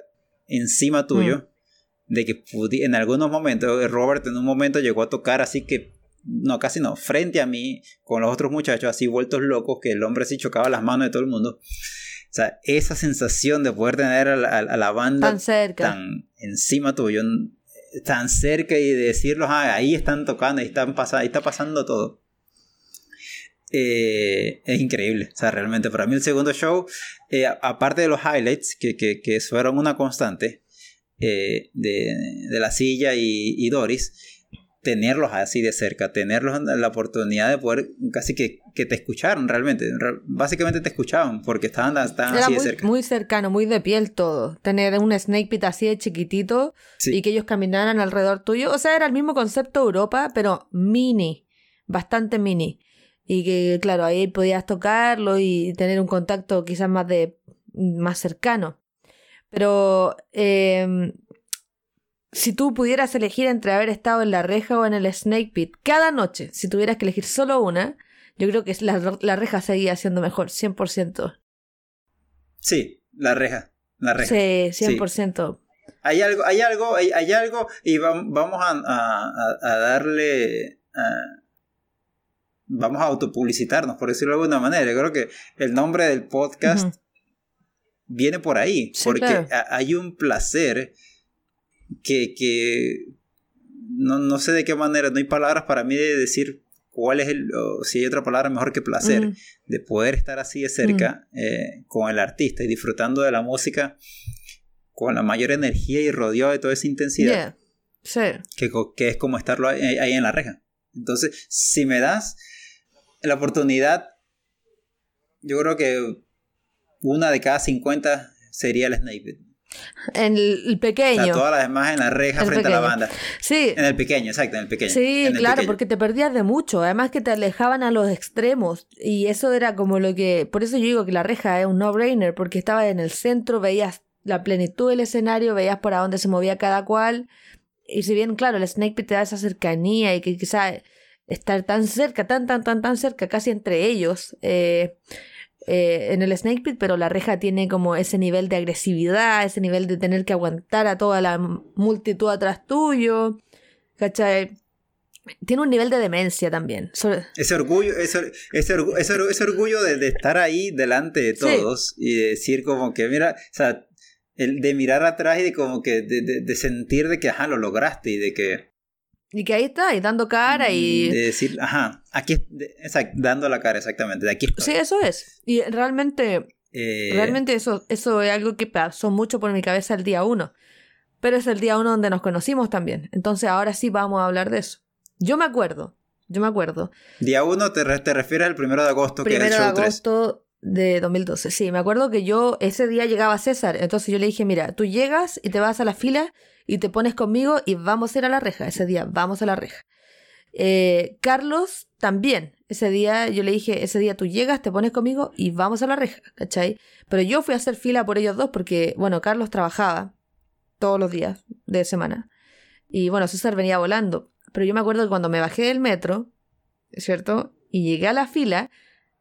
encima tuyo de que en algunos momentos, Robert en un momento llegó a tocar así que, no, casi no, frente a mí, con los otros muchachos así vueltos locos, que el hombre sí chocaba las manos de todo el mundo. O sea, esa sensación de poder tener a la, banda tan cerca, tan encima tuyo, tan cerca y decirlos, ah, ahí están tocando, ahí, están pasando, ahí está pasando todo. Eh, es increíble, o sea, realmente para mí el segundo show, eh, aparte de los highlights, que, que, que fueron una constante, eh, de, de, la silla y, Doris, tenerlos así de cerca, tenerlos la oportunidad de poder casi que, que te escucharon realmente. Básicamente te escuchaban porque estaban, estaban así de cerca. Muy cercano, muy de piel todo. Tener un snake pit así de chiquitito y que ellos caminaran alrededor tuyo. O sea, era el mismo concepto Europa, pero mini, bastante mini. Y que, claro, ahí podías tocarlo y tener un contacto quizás más de más cercano. Pero em, si tú pudieras elegir entre haber estado en la reja o en el Snake Pit cada noche, si tuvieras que elegir solo una, yo creo que la, la reja seguía siendo mejor, 100%. Sí, la reja. La reja. Sí, 100%. Hay algo, hay algo, hay, algo, y vamos a, darle. vamos a autopublicitarnos, por decirlo de alguna manera. Yo creo que el nombre del podcast viene por ahí, porque hay un placer que, que no, no, sé de qué manera, no hay palabras para mí de decir cuál es el, o si hay otra palabra mejor que placer, de poder estar así de cerca eh, con el artista y disfrutando de la música con la mayor energía y rodeado de toda esa intensidad. Sí. Que, que, es como estarlo ahí, ahí en la reja. Entonces, si me das la oportunidad, yo creo que una de cada 50 sería el Snake En el pequeño. O sea, todas las demás en la reja frente a la banda. Sí. En el pequeño, exacto, en el pequeño. Sí, claro, porque te perdías de mucho. Además que te alejaban a los extremos. Y eso era como lo que. Por eso yo digo que la reja es un no-brainer, porque estaba en el centro, veías la plenitud del escenario, veías por a dónde se movía cada cual. Y si bien, claro, el Snake Pit te da esa cercanía y que quizá estar tan cerca, tan, tan, tan, tan cerca, casi entre ellos. Eh, eh, en el Snake Pit, pero la reja tiene como ese nivel de agresividad, ese nivel de tener que aguantar a toda la multitud atrás tuyo. ¿Cachai? Tiene un nivel de demencia también. Ese orgullo, ese, ese, orgullo de, estar ahí delante de todos y decir como que, mira, o sea, el de mirar atrás y de como que de, de sentir de que, ajá, lo lograste y de que y que ahí está, y dando cara y... De decir, ajá, aquí, dando la cara exactamente, de aquí Sí, eso es. Y realmente, eh, realmente eso, eso es algo que pasó mucho por mi cabeza el día uno. Pero es el día uno donde nos conocimos también. Entonces ahora sí vamos a hablar de eso. Yo me acuerdo, yo me acuerdo. Día uno te, te refieres al primero de agosto, primero que es el show de agosto de 2012. Sí, me acuerdo que yo ese día llegaba César. Entonces yo le dije, mira, tú llegas y te vas a la fila y te pones conmigo y vamos a ir a la reja. Ese día vamos a la reja. Eh, Carlos también. Ese día yo le dije, ese día tú llegas, te pones conmigo y vamos a la reja, ¿cachai? Pero yo fui a hacer fila por ellos dos porque, bueno, Carlos trabajaba todos los días de semana. Y bueno, César venía volando. Pero yo me acuerdo que cuando me bajé del metro, ¿cierto? Y llegué a la fila,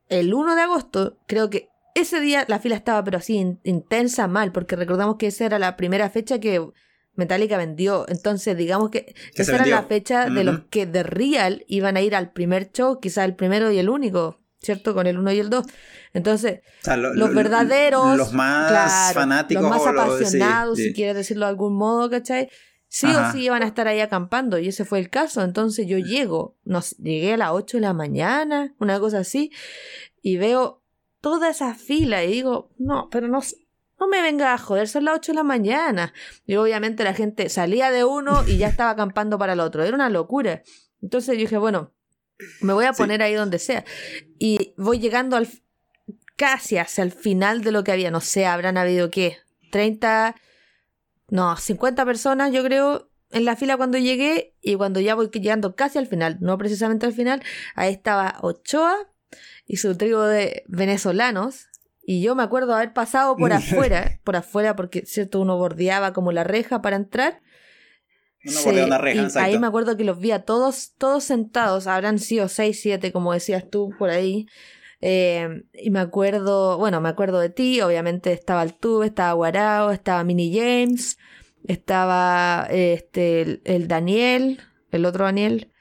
el 1 de agosto, creo que ese día la fila estaba pero así intensa mal, porque recordamos que esa era la primera fecha que Metallica vendió. Entonces, digamos que, esa era la fecha de los que de Real iban a ir al primer show, quizás el primero y el único, ¿cierto? Con el 1 y el 2. Entonces, los verdaderos. Los más fanáticos. Los más apasionados, si quieres decirlo de algún modo, ¿cachai? Sí o sí iban a estar ahí acampando, y ese fue el caso. Entonces yo llego, nos, llegué a las 8 de la mañana, una cosa así, y veo toda esa fila y digo, no, pero no, no me venga a joder, son las 8 de la mañana. Y obviamente la gente salía de uno y ya estaba acampando para el otro. Era una locura. Entonces yo dije, bueno, me voy a poner ahí donde sea. Y voy llegando al casi hacia el final de lo que había. No sé, habrán habido qué, 30, no, 50 personas yo creo en la fila cuando llegué y cuando ya voy llegando casi al final, no precisamente al final, ahí estaba Ochoa y su tribu de venezolanos. Y yo me acuerdo haber pasado por afuera, por afuera porque, cierto, uno bordeaba como la reja para entrar. Uno bordea una reja, y exacto. ahí me acuerdo que los vi a todos, todos sentados, habrán sido seis, siete, como decías tú, por ahí. Eh, y me acuerdo, bueno, me acuerdo de ti, obviamente estaba el Tube, estaba Guarao, estaba Mini James, estaba este, el, el Daniel, el otro Daniel,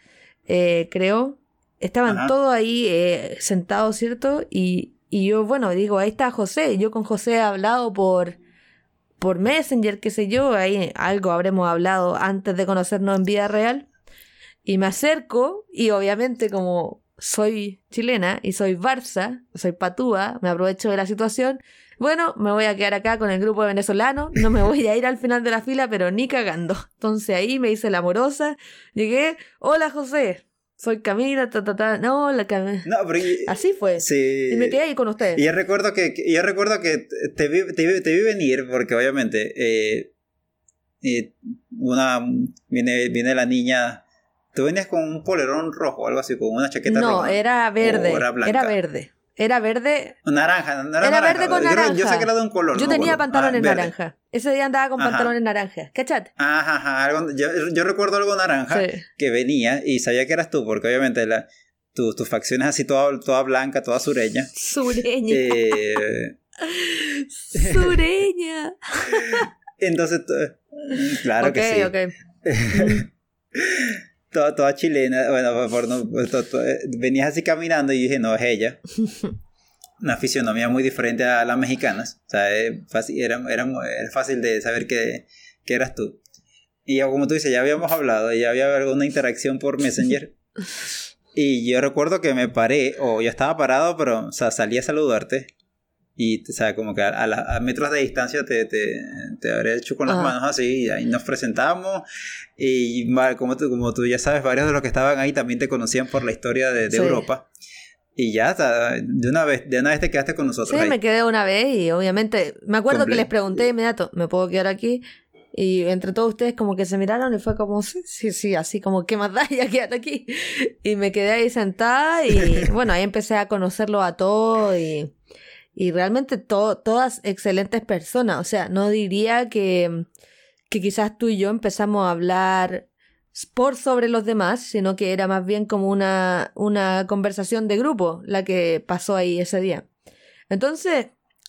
eh, creo. Estaban Ajá. todos ahí eh, sentados, ¿cierto? Y, y yo, bueno, digo, ahí está José. Yo con José he hablado por, por Messenger, qué sé yo, ahí algo habremos hablado antes de conocernos en vida real. Y me acerco y obviamente como soy chilena y soy Barça, soy patúa, me aprovecho de la situación. Bueno, me voy a quedar acá con el grupo de venezolanos, no me voy a ir al final de la fila, pero ni cagando. Entonces ahí me hice la amorosa, llegué, hola José, soy Camila, ta ta ta, no, la Cam- No, pero Así fue. sí. Y me quedé ahí con ustedes. Y yo recuerdo que, que- yo recuerdo que te vi, te vi- te vi venir porque obviamente eh, eh, una viene, viene la niña. Tú venías con un polerón rojo o algo así, con una chaqueta No, roja. era verde. O era blanca. Era verde. Era verde. Naranja, no era, Era naranja. verde con Yo creo- Yo, naranja. sé que era de un color. Yo no tenía pantalones Ah, naranja. Ese día andaba con Ajá. pantalones naranja. ¿Cachate? Ajá, ajá, algo- yo, yo recuerdo algo naranja Sí. que venía y sabía que eras tú, porque obviamente la, tu- tus facciones así toda, toda blanca, toda sureña. Sureña. Eh, Sureña. entonces, tú- claro ok, que sí. ok. Mm. Toda, toda chilena, bueno, por no- pues, to- to- eh, venías así caminando y dije, no, es ella. Una fisionomía muy diferente a las mexicanas. O sea, es fácil, era, era, era fácil de saber que, que eras tú. Y como tú dices, ya habíamos hablado, ya había alguna interacción por Messenger. Y yo recuerdo que me paré, o yo estaba parado, pero o sea, salí a saludarte. Y, o sea, como que a, la- a metros de distancia te, te, te habré hecho con las Ajá. manos así, y ahí nos presentamos. Y como tú, como tú ya sabes, varios de los que estaban ahí también te conocían por la historia de, de Sí. Europa. Y ya, o sea, de una vez, de una vez te quedaste con nosotros. Sí, ahí. me quedé una vez y obviamente me acuerdo que Comple- les pregunté de inmediato, ¿me puedo quedar aquí? Y entre todos ustedes como que se miraron y fue como, sí, sí, sí, así como, ¿qué más da? Ya quédate aquí. Y me quedé ahí sentada y bueno, ahí empecé a conocerlo a todos y, y realmente to- todas excelentes personas. O sea, no diría que, que quizás tú y yo empezamos a hablar por sobre los demás, sino que era más bien como una, una conversación de grupo la que pasó ahí ese día. Entonces,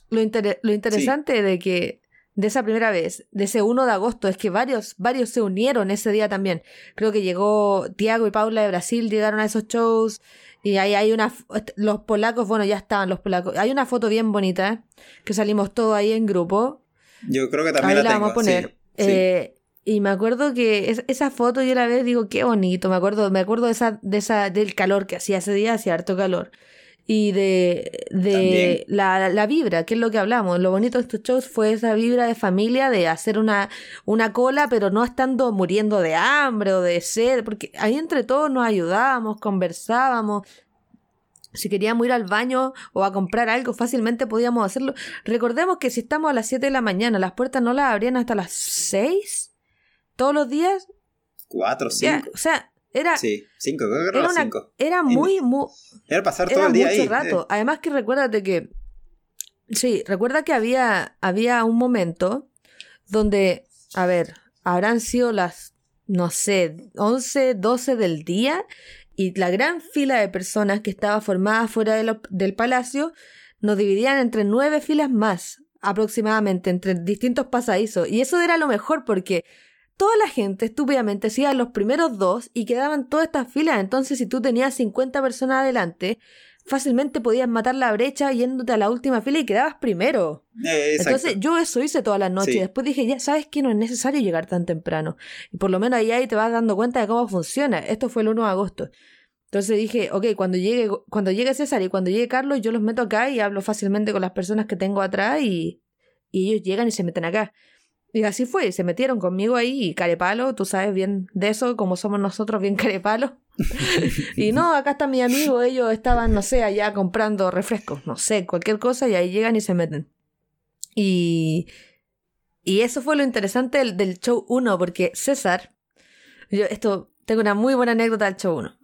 lo, inter- lo interesante de que de esa primera vez, de ese 1 de agosto, es que varios, varios se unieron ese día también. Creo que llegó Tiago y Paula de Brasil, llegaron a esos shows. Y ahí hay una. Los polacos, bueno, ya estaban los polacos. Hay una foto bien bonita que salimos todos ahí en grupo. Yo creo que también Ahí la, tengo. vamos a poner. sí, sí. Eh, y me acuerdo que es- esa foto yo la veo y digo, qué bonito. Me acuerdo, me acuerdo de esa, de esa, del calor que hacía ese día, hacía harto calor. Y de, de la, la vibra, que es lo que hablamos. Lo bonito de estos shows fue esa vibra de familia, de hacer una, una cola, pero no estando muriendo de hambre o de sed, porque ahí entre todos nos ayudábamos, conversábamos. Si queríamos ir al baño o a comprar algo, fácilmente podíamos hacerlo. Recordemos que si estamos a las 7 de la mañana, las puertas no las abrían hasta las 6 todos los días. Cuatro, Ya, cinco. o sea, era, Sí, cinco, creo que era, una- cinco. era muy, muy, Era pasar todo era el día mucho ahí. rato. eh. Además que recuérdate que... Sí, recuerda que había, había un momento donde, a ver, habrán sido las, no sé, 11, 12 del día y la gran fila de personas que estaba formada fuera de lo- del palacio nos dividían entre nueve filas más aproximadamente, entre distintos pasadizos. Y eso era lo mejor porque toda la gente estúpidamente se iba a los primeros dos y quedaban todas estas filas. Entonces, si tú tenías 50 personas adelante, fácilmente podías matar la brecha yéndote a la última fila y quedabas primero. Eh. Entonces, yo eso hice todas las noches. Sí. Después dije, ya sabes que no es necesario llegar tan temprano. Y por lo menos ahí, ahí te vas dando cuenta de cómo funciona. Esto fue el 1 de agosto. Entonces dije, ok, cuando llegue, cuando llegue César y cuando llegue Carlos, yo los meto acá y hablo fácilmente con las personas que tengo atrás y, y ellos llegan y se meten acá. Y así fue, se metieron conmigo ahí y carepalo, tú sabes bien de eso, como somos nosotros, bien carepalo. y no, acá está mi amigo, ellos estaban, no sé, allá comprando refrescos, no sé, cualquier cosa, y ahí llegan y se meten. Y, y eso fue lo interesante del, del show 1, porque César Yo esto, tengo una muy buena anécdota del show 1.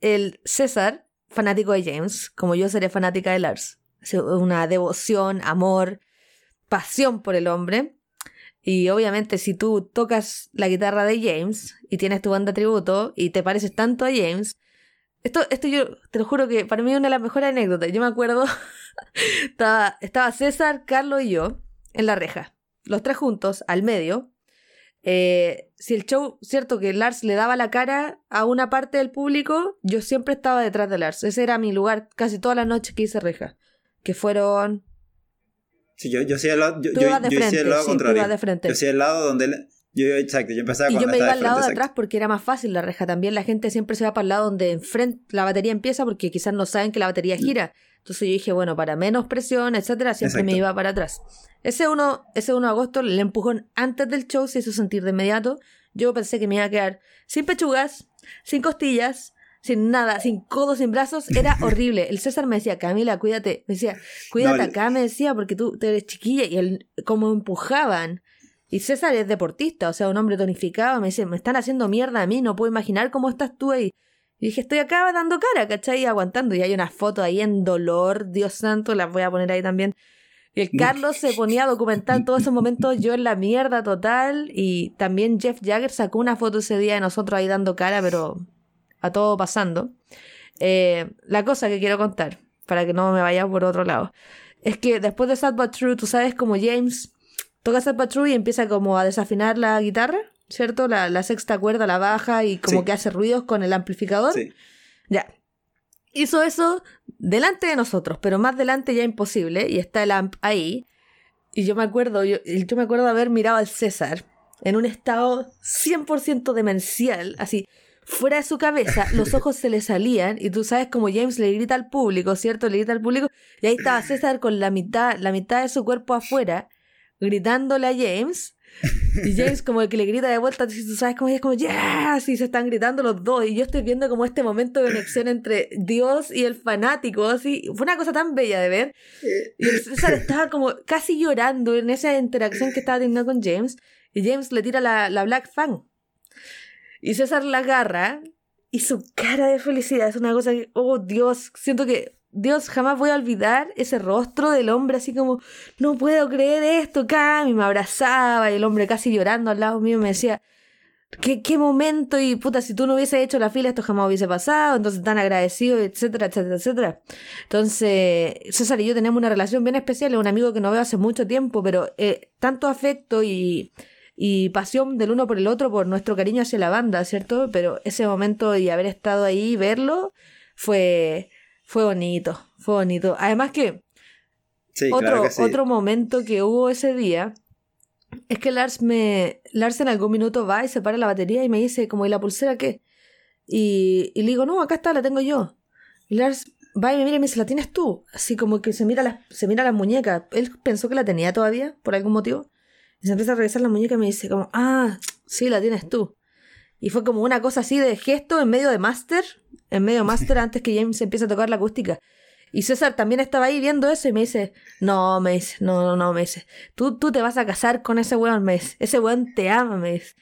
El César, fanático de James, como yo seré fanática de Lars. Una devoción, amor, pasión por el hombre. Y obviamente si tú tocas la guitarra de James y tienes tu banda tributo y te pareces tanto a James, esto, esto yo te lo juro que para mí es una de las mejores anécdotas. Yo me acuerdo, estaba, estaba César, Carlos y yo en la reja, los tres juntos, al medio. Eh, si el show, cierto que Lars le daba la cara a una parte del público, yo siempre estaba detrás de Lars. Ese era mi lugar casi todas las noches que hice reja. Que fueron Sí, yo, yo al lado, yo, yo, yo frente, lado contrario. de frente. Yo sí al lado donde yo, exacto, yo empezaba Y yo me iba al lado de atrás porque era más fácil la reja. También la gente siempre se va para el lado donde enfrente la batería empieza porque quizás no saben que la batería mm. gira. Entonces yo dije, bueno, para menos presión, etcétera, siempre me iba para atrás. Ese 1, ese 1 de agosto, el empujón antes del show se hizo sentir de inmediato. Yo pensé que me iba a quedar sin pechugas, sin costillas, sin nada, sin codos, sin brazos, era horrible. El César me decía, Camila, cuídate. Me decía, cuídate acá, me decía, porque tú, eres chiquilla. Y él, como empujaban. Y César es deportista, o sea, un hombre tonificado. Me dice, me están haciendo mierda a mí, no puedo imaginar cómo estás tú ahí. Y dije, estoy acá dando cara, ¿cachai? Aguantando. Y hay una foto ahí en dolor, Dios santo, las voy a poner ahí también. Y el Carlos se ponía a documentar todos esos momentos, yo en la mierda total. Y también Jeff Jagger sacó una foto ese día de nosotros ahí dando cara, pero a todo pasando. Eh, la cosa que quiero contar, para que no me vaya por otro lado, es que después de Sad But True, tú sabes como James toca Sad But True y empieza como a desafinar la guitarra, ¿cierto? La, sexta cuerda la baja y como que hace ruidos con el amplificador. Sí. Ya. Hizo eso delante de nosotros, pero más delante ya imposible, y está el amp ahí. Y yo me acuerdo, yo, yo me acuerdo de haber mirado al César en un estado 100% demencial, así, fuera de su cabeza, los ojos se le salían y tú sabes como James le grita al público, ¿cierto? Le grita al público y ahí estaba César con la mitad, la mitad de su cuerpo afuera, gritándole a James. Y James como que le grita de vuelta, y tú sabes cómo es como, ¡yeah! Así se están gritando los dos. Y yo estoy viendo como este momento de conexión entre Dios y el fanático, así. Fue una cosa tan bella de ver. Y el César estaba como casi llorando en esa interacción que estaba teniendo con James. Y James le tira la, la Black Fang. Y César la agarra y su cara de felicidad es una cosa que, oh Dios, siento que Dios jamás voy a olvidar ese rostro del hombre así como, no puedo creer esto, Cami, me abrazaba y el hombre casi llorando al lado mío me decía, ¿qué, qué momento y puta, si tú no hubiese hecho la fila esto jamás hubiese pasado, entonces tan agradecido, etcétera, etcétera, etcétera. Entonces, César y yo tenemos una relación bien especial, es un amigo que no veo hace mucho tiempo, pero eh, tanto afecto y y pasión del uno por el otro por nuestro cariño hacia la banda, ¿cierto? Pero ese momento y haber estado ahí y verlo fue, fue bonito, fue bonito. Además que, otro, otro momento que hubo ese día es que Lars me Lars en algún minuto va y se para la batería y me dice como ¿y la pulsera qué? Y, y le digo, no, acá está, la tengo yo. Y Lars va y me mira y me dice, ¿la tienes tú? Así como que se mira las, se mira las muñecas. Él pensó que la tenía todavía, por algún motivo. Y se empieza a regresar la muñeca y me dice como, ah, sí, la tienes tú. Y fue como una cosa así de gesto en medio de Master, en medio de Master antes que James empiece a tocar la acústica. Y César también estaba ahí viendo eso y me dice, no, me dice, no, no, no, me dice, tú, tú te vas a casar con ese weón, me dice, ese weón te ama, me dice.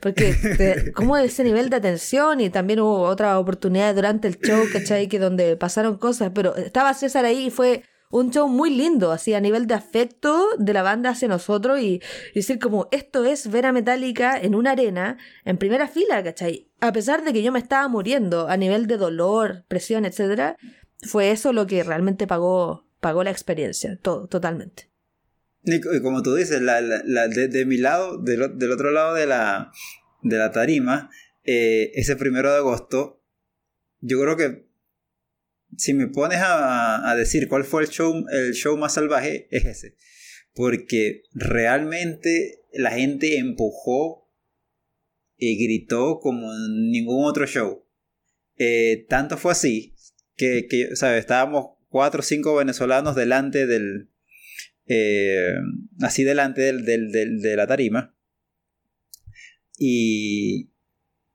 Porque como ese nivel de atención y también hubo otra oportunidad durante el show, ¿cachai? Que donde pasaron cosas, pero estaba César ahí y fue un show muy lindo, así a nivel de afecto de la banda hacia nosotros y, decir como esto es ver a Metallica en una arena en primera fila, ¿cachai? A pesar de que yo me estaba muriendo a nivel de dolor, presión, etcétera, fue eso lo que realmente pagó, pagó la experiencia, todo, totalmente. Y como tú dices, la, de, mi lado, del, otro lado de la, de la tarima, eh, ese primero de agosto, yo creo que si me pones a, decir cuál fue el show, el show más salvaje, es ese. Porque realmente la gente empujó y gritó como en ningún otro show. Eh, tanto fue así que, que ¿sabes? estábamos cuatro o cinco venezolanos delante del... Eh, así delante del, del, de la tarima. Y,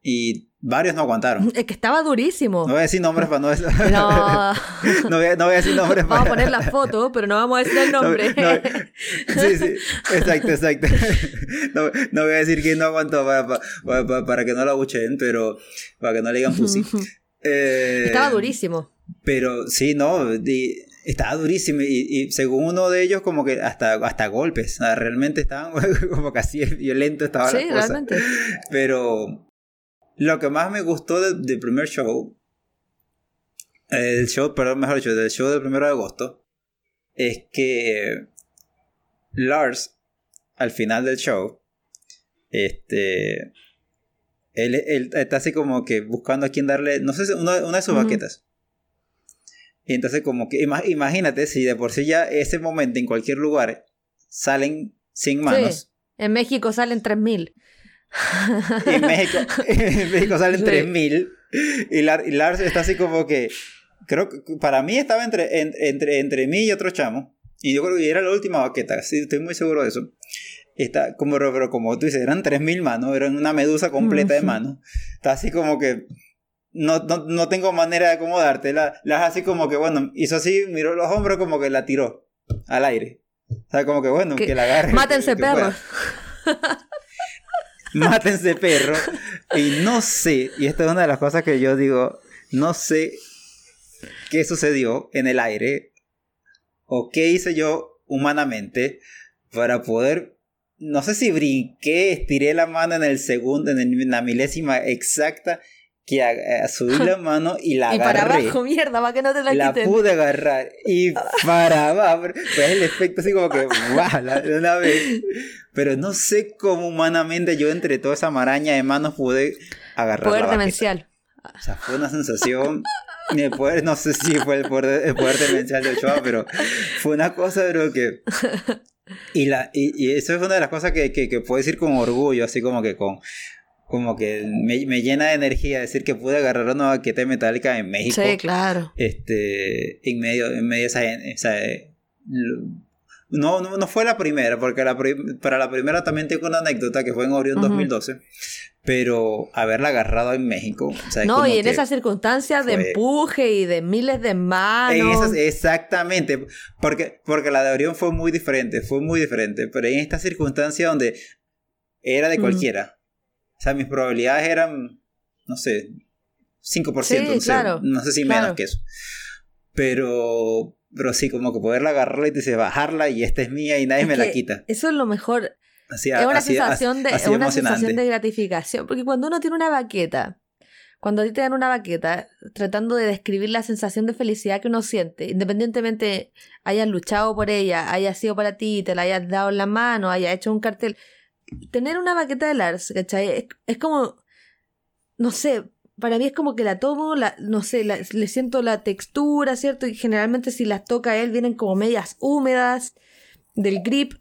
Y varios no aguantaron. Es que estaba durísimo. No voy a decir nombres para no... No. no, voy a, no voy a decir nombres Vamos a para... poner la foto, pero no vamos a decir el No, nombre. no, sí, sí, exacto, exacto. No, no voy a decir quién no aguantó para, para, para- para que no la bucheen, pero para que no le digan pussy. Eh, Estaba durísimo. Pero sí, no, estaba durísimo y, y según uno de ellos como que hasta, hasta golpes, realmente estaban como que así violento estaba Sí, la cosa. realmente. Pero lo que más me gustó de- del primer show, el show, perdón, mejor dicho, del show del primero de agosto, es que Lars, al final del show, este, él, él está así como que buscando a quién darle, no sé, si una, una de sus Ujú. baquetas. Y entonces como que, ima- imagínate si de por sí ya ese momento en cualquier lugar salen sin manos. En México salen 3000. Y en México, en México salen Sí. 3000. Y, Lar- y Lars está así como que. Creo que para mí estaba entre, en- entre, entre mí y otro chamo. Y yo creo que era la última baqueta. Sí, estoy muy seguro de eso. Está como, pero, pero como tú dices, eran 3000 manos. Eran una medusa completa de manos. Está así como que. No, no, no tengo manera de acomodarte. La, la así como que, bueno, hizo así, miró los hombros como que la tiró al aire. O sea, como que, bueno, Que- que, la agarre. Mátense, perros. Mátense perro. Y no sé, y esta es una de las cosas que yo digo, no sé qué sucedió en el aire o qué hice yo humanamente para poder, no sé si brinqué, estiré la mano en el segundo, en, en la milésima exacta, que a- a subí la mano y la Y para agarré. abajo, mierda, para que no te la, La quiten. pude agarrar y para abajo. Fue el efecto así como que, ¡guau! la- de una vez. Pero no sé cómo humanamente yo entre toda esa maraña de manos pude agarrar Poder la demencial. O sea, fue una sensación de poder, no sé si fue el poder, el poder demencial del show, pero fue una cosa, pero que... Y, la, y, y eso es una de las cosas que, que, que puedo decir con orgullo, así como que con... Como que me, me llena de energía decir que pude agarrar una baqueta metálica en México Sí, claro. este en medio en medio de esa, eh, no, no, no fue la primera, porque la para la primera también tengo una anécdota que fue en Orión Ujú. 2012, pero haberla agarrado en México. o sea, es No, y en esas circunstancias de empuje y de miles de manos. en esas- exactamente, porque, porque la de Orión fue muy diferente, fue muy diferente, pero en esta circunstancia donde era de cualquiera, o sea, mis probabilidades eran, no sé, 5%, Sí, no, sé, claro, no sé si claro. menos que eso. Pero, pero sí, como que poderla agarrarla y te dice, bajarla y esta es mía y nadie Es me la quita. Eso es lo mejor. Así, es una así- sensación de, así una sensación de gratificación. Porque cuando uno tiene una baqueta, cuando a ti te dan una baqueta, tratando de describir la sensación de felicidad que uno siente, independientemente hayas luchado por ella, haya sido para ti, te la hayas dado en la mano, haya hecho un cartel. Tener una baqueta de Lars, ¿cachai? Es, es como, no sé, para mí es como que la tomo, la, no sé, la- le siento la textura, ¿cierto? Y generalmente si las toca él vienen como medias húmedas del grip.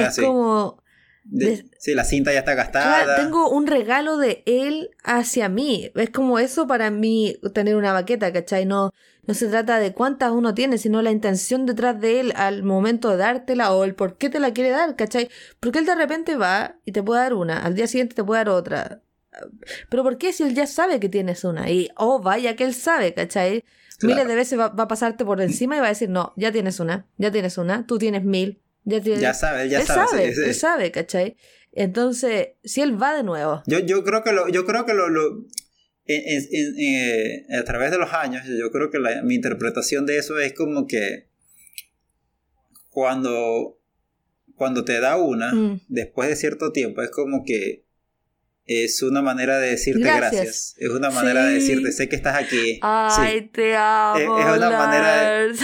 Y es sí. como, De- sí, la cinta ya está gastada. Tengo un regalo de él hacia mí. Es como eso para mí tener una baqueta, ¿cachai? No, no se trata de cuántas uno tiene, sino la intención detrás de él al momento de dártela o el por qué te la quiere dar, ¿cachai? Porque él de repente va y te puede dar una, al día siguiente te puede dar otra. Pero ¿por qué si él ya sabe que tienes una? Y, oh, vaya que él sabe, ¿cachai? Claro. Miles de veces va, va a pasarte por encima y va a decir, no, ya tienes una, ya tienes una, tú tienes mil, ya tienes... Ya sabe, ya él sabe. sabe, sí, sí. él sabe, ¿cachai? Entonces, si él va de nuevo, Yo, yo creo que lo, yo creo que lo, lo- en- en- en- eh, a través de los años, yo creo que la- mi interpretación de eso es como que cuando, cuando te da una, Mm. después de cierto tiempo, es como que es una manera de decirte Gracias. gracias. Es una manera de decirte, sé que estás aquí. Ay, Sí. te amo. Es- es una manera de-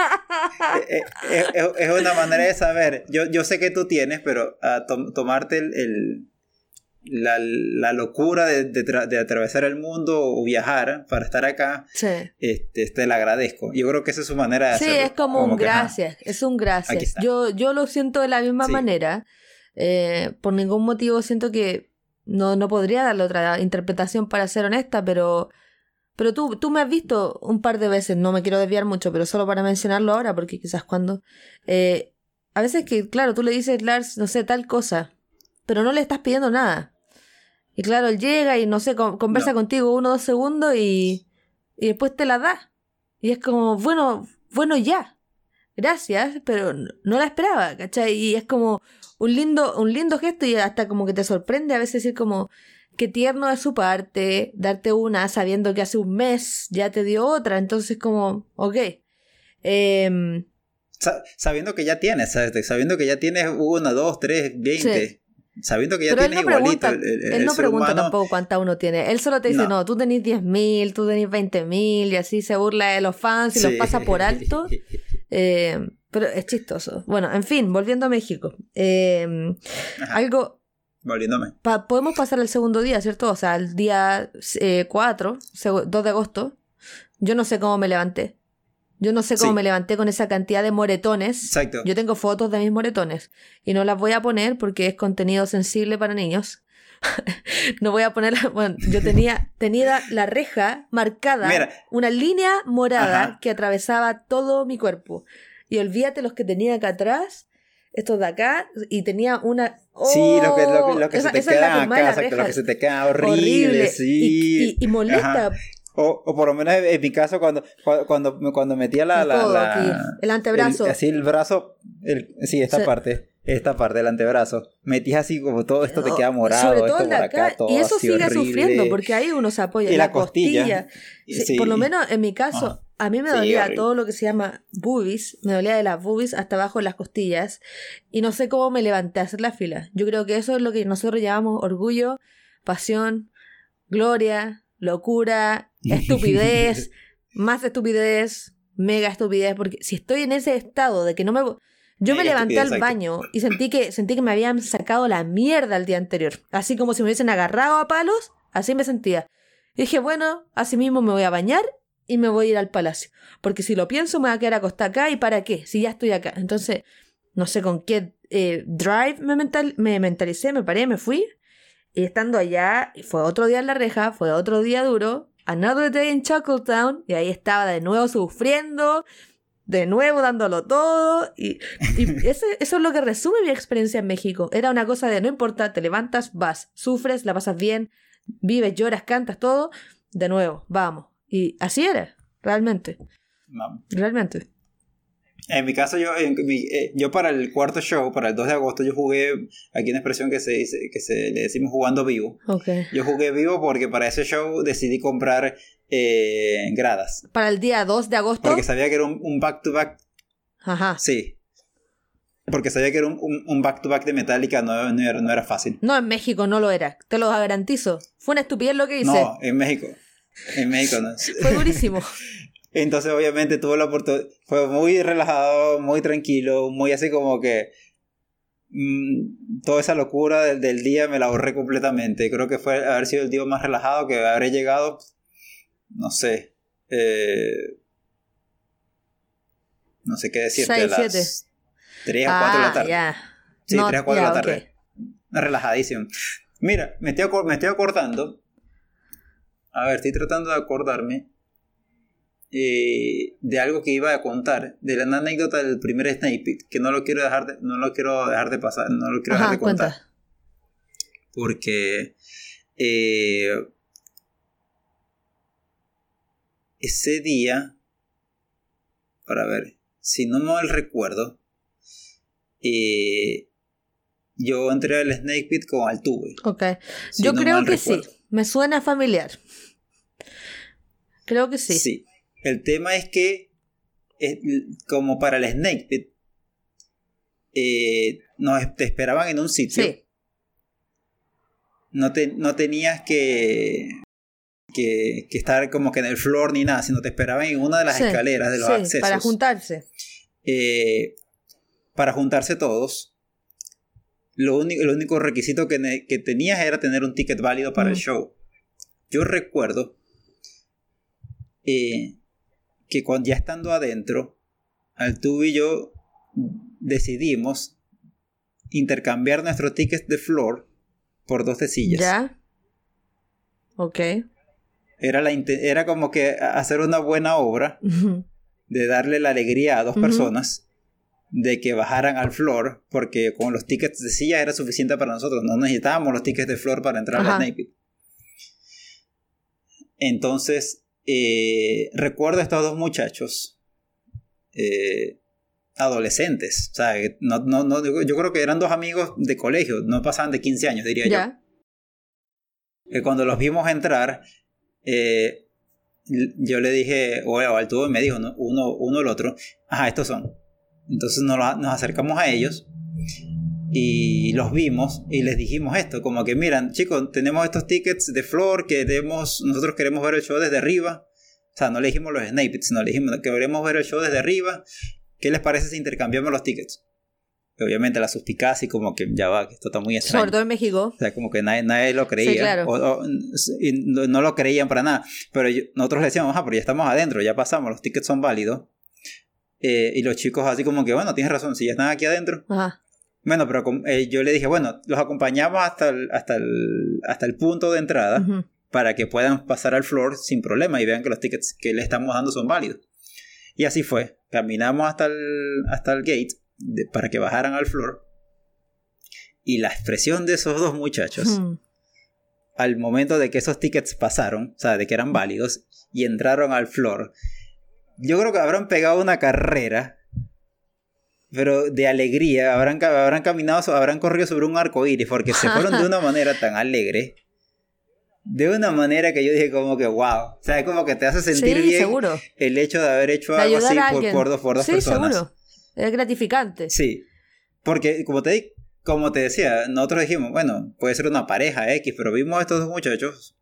Lars. Eh, eh, es, es una manera de saber. Yo, yo sé que tú tienes, pero a tom- tomarte el, el- la, la locura de, de tra- de atravesar el mundo o viajar para estar acá, Sí, este, te la agradezco. Yo creo que esa es su manera de Sí, hacerlo. es como, un que, ajá, gracias, es un gracias. Yo, yo lo siento de la misma Sí. manera. Eh, por ningún motivo siento que no, no podría darle otra interpretación para ser honesta, pero, pero tú, tú me has visto un par de veces, no me quiero desviar mucho, pero solo para mencionarlo ahora, porque quizás cuando... eh, a veces que, claro, tú le dices, Lars, no sé, tal cosa, pero no le estás pidiendo nada. Y claro, él llega y no sé, con- conversa No. contigo uno o dos segundos y, y después te la da. Y es como, bueno, bueno ya. Gracias, pero no no la esperaba, ¿cachai? Y es como un lindo, un lindo gesto y hasta como que te sorprende a veces decir como qué tierno de su parte darte una sabiendo que hace un mes ya te dio otra. Entonces como, ok. Em, Sa- sabiendo que ya tienes, sabiendo que ya tienes una, dos, tres, veinte. Sabiendo que ya Pero él tienes no igualito. pregunta, el- el- él no pregunta humano- tampoco cuánta uno tiene. Él solo te dice, no, No. tú tenés 10.000, tú tenés 20.000 y así se burla de los fans y los pasa por alto. Eh, pero es chistoso. Bueno, en fin, volviendo a México. Eh, algo, Volviéndome. pa- podemos pasar al segundo día, ¿cierto? O sea, el día 4, 2 de agosto. Yo no sé cómo me levanté. Yo no sé cómo Sí. me levanté con esa cantidad de moretones. Exacto. Yo tengo fotos de mis moretones y no las voy a poner porque es contenido sensible para niños. no voy a poner, bueno, yo tenía, tenía la reja marcada, Mira. una línea morada Ajá. que atravesaba todo mi cuerpo. Y olvídate los que tenía acá atrás, estos de acá, y tenía una... Sí, lo que, lo, ¡Oh! lo que Esa- se te queda acá, exacto, lo que se te queda horrible, sí. Y, y- y molesta. Ajá. O, o por lo menos en mi caso, cuando, cuando, cuando, metía la, el la, la- el antebrazo. el- así el brazo, el, sí, esta Se- parte, esta parte del antebrazo, metías así como todo esto te queda morado, Sobre todo esto por acá. acá, todo y eso sigue horrible. sufriendo, porque ahí uno se apoya. Y la, la costilla. costilla. Sí, Sí. Por lo menos en mi caso, Ajá. a mí me dolía todo lo que se llama boobies. Me dolía de las boobies hasta abajo de las costillas. Y no sé cómo me levanté a hacer la fila. Yo creo que eso es lo que nosotros llamamos orgullo, pasión, gloria, locura, estupidez, más estupidez, mega estupidez. Porque si estoy en ese estado de que no me. Yo me levanté al baño y sentí que, sentí que me habían sacado la mierda el día anterior. Así como si me hubiesen agarrado a palos, así me sentía. Y dije, bueno, así mismo me voy a bañar y me voy a ir al palacio. Porque si lo pienso, me voy a quedar acostada acá y para qué, si ya estoy acá. Entonces, no sé con qué eh, drive me, mental, me mentalicé, me paré, me fui. Y estando allá, fue otro día en la reja, fue otro día duro. Another day in Chuckletown. Y ahí estaba de nuevo sufriendo, de nuevo dándolo todo. Y, y ese- eso es lo que resume mi experiencia en México. Era una cosa de no importa, te levantas, vas, sufres, la pasas bien, vives, lloras, cantas, todo. De nuevo, vamos. Y así era, realmente, No. realmente. En mi caso, yo, en mi- eh, yo para el cuarto show, para el 2 de agosto, yo jugué, aquí una expresión que se dice, que se le decimos jugando vivo. Yo jugué vivo porque para ese show decidí comprar eh, gradas. Para el día 2 de agosto. Porque sabía que era un, un back to back. Ajá. Sí. Porque sabía que era un, un, un back to back de Metallica, no, no, era, no era fácil. No, en México no lo era, te lo garantizo. Fue una estupidez lo que hice. No, en México. En México no. Fue durísimo. Entonces, obviamente, tuve la oportunidad. Fue muy relajado, muy tranquilo, muy así como que. mm, toda esa locura del, del día me la ahorré completamente. Creo que fue haber sido el día más relajado que habré llegado. No sé. eh, no sé qué decirte. Seis, a las siete. 3 a 4 de la Ah, tarde. ya. Sí, No, 3 a 4 de ya, la tarde. Relajadísimo. Mira, me estoy, me estoy acordando. A ver, estoy tratando de acordarme. eh, de algo que iba a contar. De la anécdota del primer Snake Pit. Que no lo quiero dejar de, no lo quiero dejar de pasar. No lo quiero dejar Ajá, de contar. cuenta. Porque. eh, ese día. Para ver. Si no mal recuerdo. eh, yo entré al Snake Pit con Altuve. Ok. si Yo no creo que recuerdo. sí. Me suena familiar. Creo que sí. Sí. El tema es que, eh, como para el Snake Pit, eh, nos te esperaban en un sitio. Sí. No, te, no tenías que, que, que estar como que en el floor ni nada, sino te esperaban en una de las Sí, escaleras de los sí, accesos. Para juntarse. eh, para juntarse todos. Lo único, el único requisito que, que tenías era tener un ticket válido para el Mm. show. Yo recuerdo eh, que cuando ya estando adentro, Altuve y yo decidimos intercambiar nuestros tickets de floor por dos de sillas. ¿Ya? Ok. Era, la, era como que hacer una buena obra de darle la alegría a dos personas de que bajaran al floor, porque con los tickets de silla era suficiente para nosotros, no necesitábamos los tickets de floor para entrar a Snake Pit. Entonces, eh, recuerdo a estos dos muchachos, eh, adolescentes, o sea, no, no, no, yo creo que eran dos amigos de colegio, no pasaban de 15 años, diría yo. Que cuando los vimos entrar, eh, yo le dije, o al tubo me dijo, uno, uno el otro, ajá, estos son. Entonces nos, acercamos a ellos y los vimos y les dijimos esto, como que miran, chicos, tenemos estos tickets de floor que nosotros queremos ver el show desde arriba. O sea, no le dijimos los snippets, sino le dijimos que queremos ver el show desde arriba. ¿Qué les parece si intercambiamos los tickets? Obviamente la suspicacia y como que ya va, esto está muy extraño. Sobre todo en México. O sea, como que nadie, nadie lo creía. Sí, claro. o, y no, lo creían para nada. Pero nosotros le decíamos, ah, pero ya estamos adentro, ya pasamos, los tickets son válidos. Eh, y los chicos así como que, bueno, tienes razón, si ya están aquí adentro. Ajá. Bueno, pero eh, yo le dije, bueno, los acompañamos hasta el, hasta el, hasta el punto de entrada para que puedan pasar al floor sin problema y vean que los tickets que le estamos dando son válidos. Y así fue. Caminamos hasta el, hasta el gate para que bajaran al floor. Y la expresión de esos dos muchachos, al momento de que esos tickets pasaron, o sea, de que eran válidos, y entraron al floor, yo creo que habrán pegado una carrera pero de alegría, habrán, habrán caminado, habrán corrido sobre un arco iris, porque se fueron de una manera tan alegre, de una manera que yo dije como que wow, o sea, como que te hace sentir bien el hecho de haber hecho algo así por, por, dos, por dos sí, seguro, es gratificante. Sí, porque como te, como te decía, nosotros dijimos, bueno, puede ser una pareja X, pero vimos a estos dos muchachos,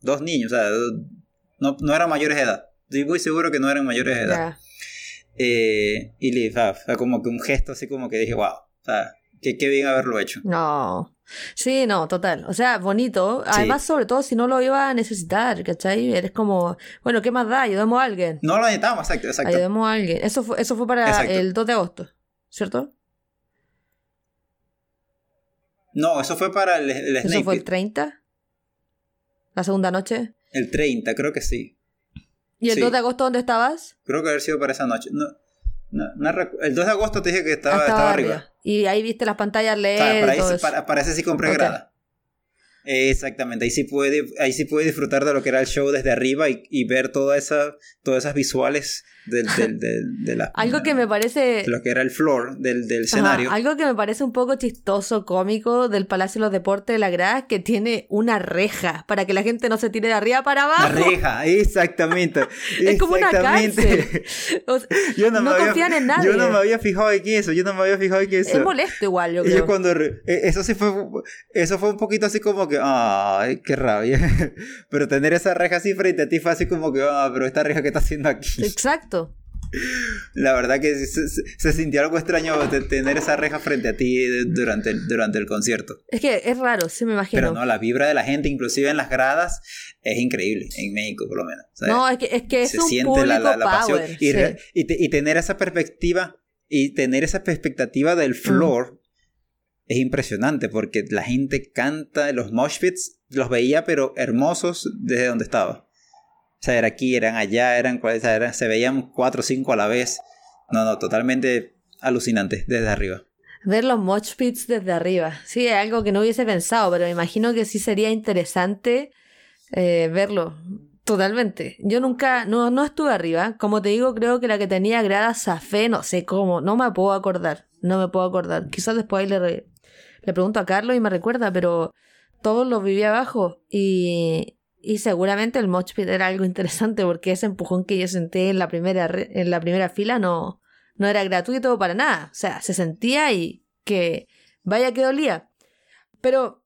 dos niños, o sea, no, no eran mayores de edad, estoy muy seguro que no eran mayores de edad. Eh, y le como que un gesto así como que dije, wow, o sea, qué, qué bien haberlo hecho. No. Sí, no, total. O sea, bonito. Además, sobre todo si no lo iba a necesitar, ¿cachai? Eres como, bueno, ¿qué más da? Ayudemos a alguien. No lo necesitamos, exacto, exacto. Ayudemos a alguien. Eso fue, eso fue para el 2 de agosto, ¿cierto? No, eso fue para el, el ¿Eso fue el 30? ¿La segunda noche? El 30, creo que sí. ¿Y el 2 de agosto dónde estabas? Creo que haber sido para esa noche. No, el 2 de agosto te dije que estaba, ah, estaba, arriba. Y ahí viste las pantallas LED. para, sí compré grada. Exactamente, ahí sí, puede, ahí sí puede disfrutar de lo que era el show desde arriba y, y ver toda esa, todas esas visuales del, del, de la... algo que me parece... lo que era el floor del, del escenario. algo que me parece un poco chistoso, cómico del Palacio de los Deportes de la Grada, que tiene una reja para que la gente no se tire de arriba para abajo. La reja, exactamente. es como una cárcel. yo no, confían en nadie. Yo no me había fijado en eso, yo no me había fijado en eso. Es molesto igual, yo creo. Y yo cuando... E, eso sí fue... Eso fue un poquito así como que ay, qué rabia. pero tener esa reja así frente a ti fue así como que, ah, pero esta reja que está haciendo aquí. Exacto. La verdad que se, sintió algo extraño tener esa reja frente a ti durante el, durante el concierto. Es que es raro, sí me imagino. Pero no, la vibra de la gente, inclusive en las gradas, es increíble, en México por lo menos. No, es que es, que es se un siente la, la, pasión. Y, y, tener esa perspectiva, y tener esa perspectiva del floor, es impresionante porque la gente canta, los mosh pits los veía pero hermosos desde donde estaba. O sea, era aquí, eran allá, eran, eran se veían cuatro o cinco a la vez. No, no, totalmente alucinante desde arriba. Ver los mosh pits desde arriba. Sí, es algo que no hubiese pensado, pero me imagino que sí sería interesante eh, verlo. Totalmente. Yo nunca, no, no estuve arriba. Como te digo, creo que la que tenía grada fe no sé cómo, no me puedo acordar. No me puedo acordar. Quizás después le, le pregunto a Carlos y me recuerda, pero todos los viví abajo y, y seguramente el moch pit era algo interesante porque ese empujón que yo senté en la primera, en la primera fila no, no era gratuito para nada. O sea, se sentía y que vaya que dolía. Pero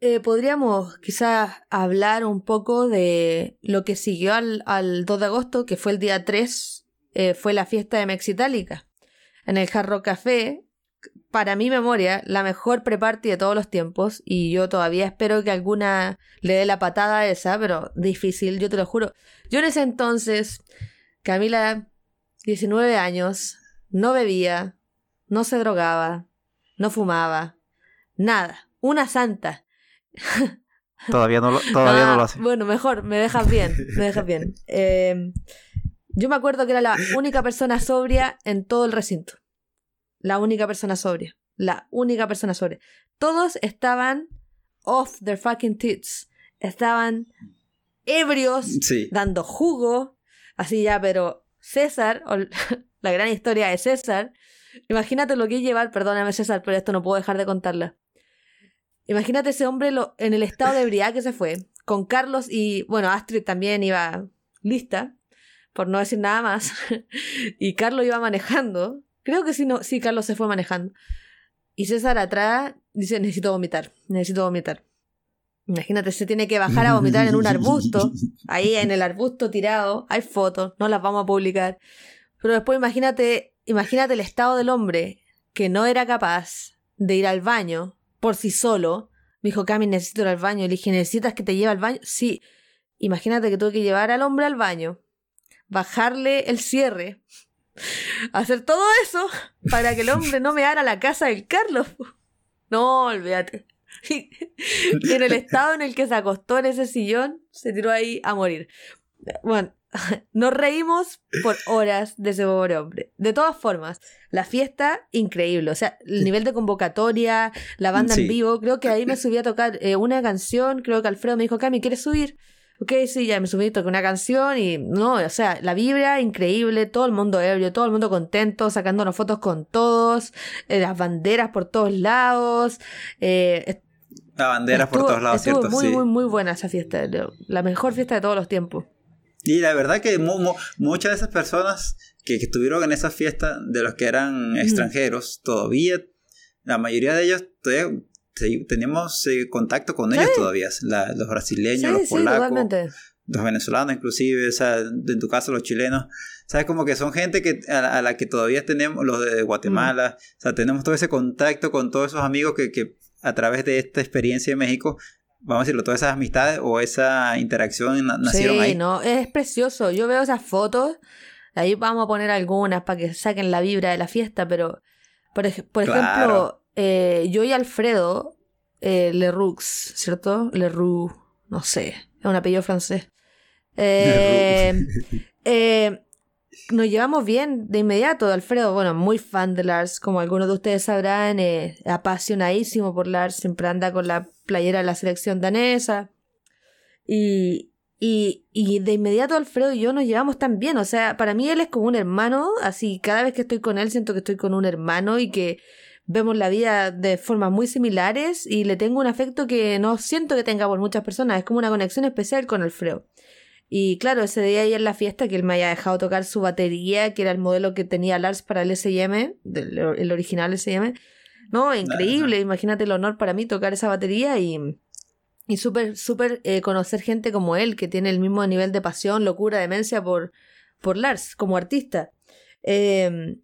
eh, podríamos quizás hablar un poco de lo que siguió al, al 2 de agosto, que fue el día 3, eh, fue la fiesta de Mexitálica. En el Jarro Café para mi memoria, la mejor pre-party de todos los tiempos. Y yo todavía espero que alguna le dé la patada a esa, pero difícil, yo te lo juro. Yo en ese entonces, Camila, 19 años, no bebía, no se drogaba, no fumaba, nada. Una santa. Todavía no lo, todavía no lo ah, hace. Bueno, mejor, me dejas bien, me dejas bien. Eh, Yo me acuerdo que era la única persona sobria en todo el recinto. La única persona sobria. La única persona sobria. Todos estaban off their fucking tits. Estaban ebrios, dando jugo. Así ya, pero César, la gran historia de César, imagínate lo que es llevar, perdóname César, pero esto no puedo dejar de contarla. Imagínate ese hombre en el estado de ebriedad que se fue, con Carlos y, bueno, Astrid también iba lista, por no decir nada más, y Carlos iba manejando, creo que sí, no, sí, Carlos se fue manejando, y César atrás dice, necesito vomitar, necesito vomitar. Imagínate, se tiene que bajar a vomitar en un arbusto, ahí en el arbusto tirado, hay fotos, no las vamos a publicar, pero después imagínate, imagínate el estado del hombre que no era capaz de ir al baño por sí solo. Me dijo, Cami, necesito ir al baño. Le dije, ¿necesitas que te lleve al baño? Sí. Imagínate que tuve que llevar al hombre al baño, bajarle el cierre, hacer todo eso para que el hombre no me haga la casa del Carlos. No, olvídate. Y en el estado en el que se acostó en ese sillón, se tiró ahí a morir. Bueno, nos reímos por horas de ese pobre hombre. De todas formas, la fiesta, increíble. O sea, el nivel de convocatoria, la banda en vivo. Creo que ahí me subí a tocar eh, una canción. Creo que Alfredo me dijo, Cami, ¿quieres subir? Ok, sí, ya me subí, toqué una canción y no, o sea, la vibra increíble, todo el mundo ebrio, todo el mundo contento, sacándonos fotos con todos, eh, las banderas por todos lados. Eh, las banderas por todos lados, estuvo Muy, muy, muy buena esa fiesta. La mejor fiesta de todos los tiempos. Y la verdad que muchas de esas personas que, estuvieron en esa fiesta, de los que eran extranjeros, todavía, la mayoría de ellos todavía teníamos eh, contacto con ellos todavía, los brasileños, los polacos, los venezolanos inclusive, o sea, en tu caso los chilenos, sabes como que son gente que a, la que todavía tenemos, los de Guatemala, o sea, tenemos todo ese contacto con todos esos amigos que, que a través de esta experiencia en México vamos a decirlo, todas esas amistades o esa interacción nacieron sí, ahí. no, es precioso. Yo veo esas fotos, ahí vamos a poner algunas para que saquen la vibra de la fiesta, pero por, ejemplo, eh, yo y Alfredo eh, Leroux, ¿cierto? Leroux, no sé, es un apellido francés. Eh, eh, nos llevamos bien de inmediato. Alfredo, bueno, muy fan de Lars, como algunos de ustedes sabrán, apasionadísimo por Lars, siempre anda con la playera de la selección danesa. Y, y, y de inmediato Alfredo y yo nos llevamos tan bien. O sea, para mí él es como un hermano, así cada vez que estoy con él siento que estoy con un hermano y que vemos la vida de formas muy similares y le tengo un afecto que no siento que tenga por muchas personas. Es como una conexión especial con Alfredo. Y claro, ese día ahí en la fiesta que él me haya dejado tocar su batería, que era el modelo que tenía Lars para el SM, el original SM. No, increíble, imagínate el honor para mí tocar esa batería y, y súper, súper eh, conocer gente como él, que tiene el mismo nivel de pasión, locura, demencia por, por Lars como artista. Em,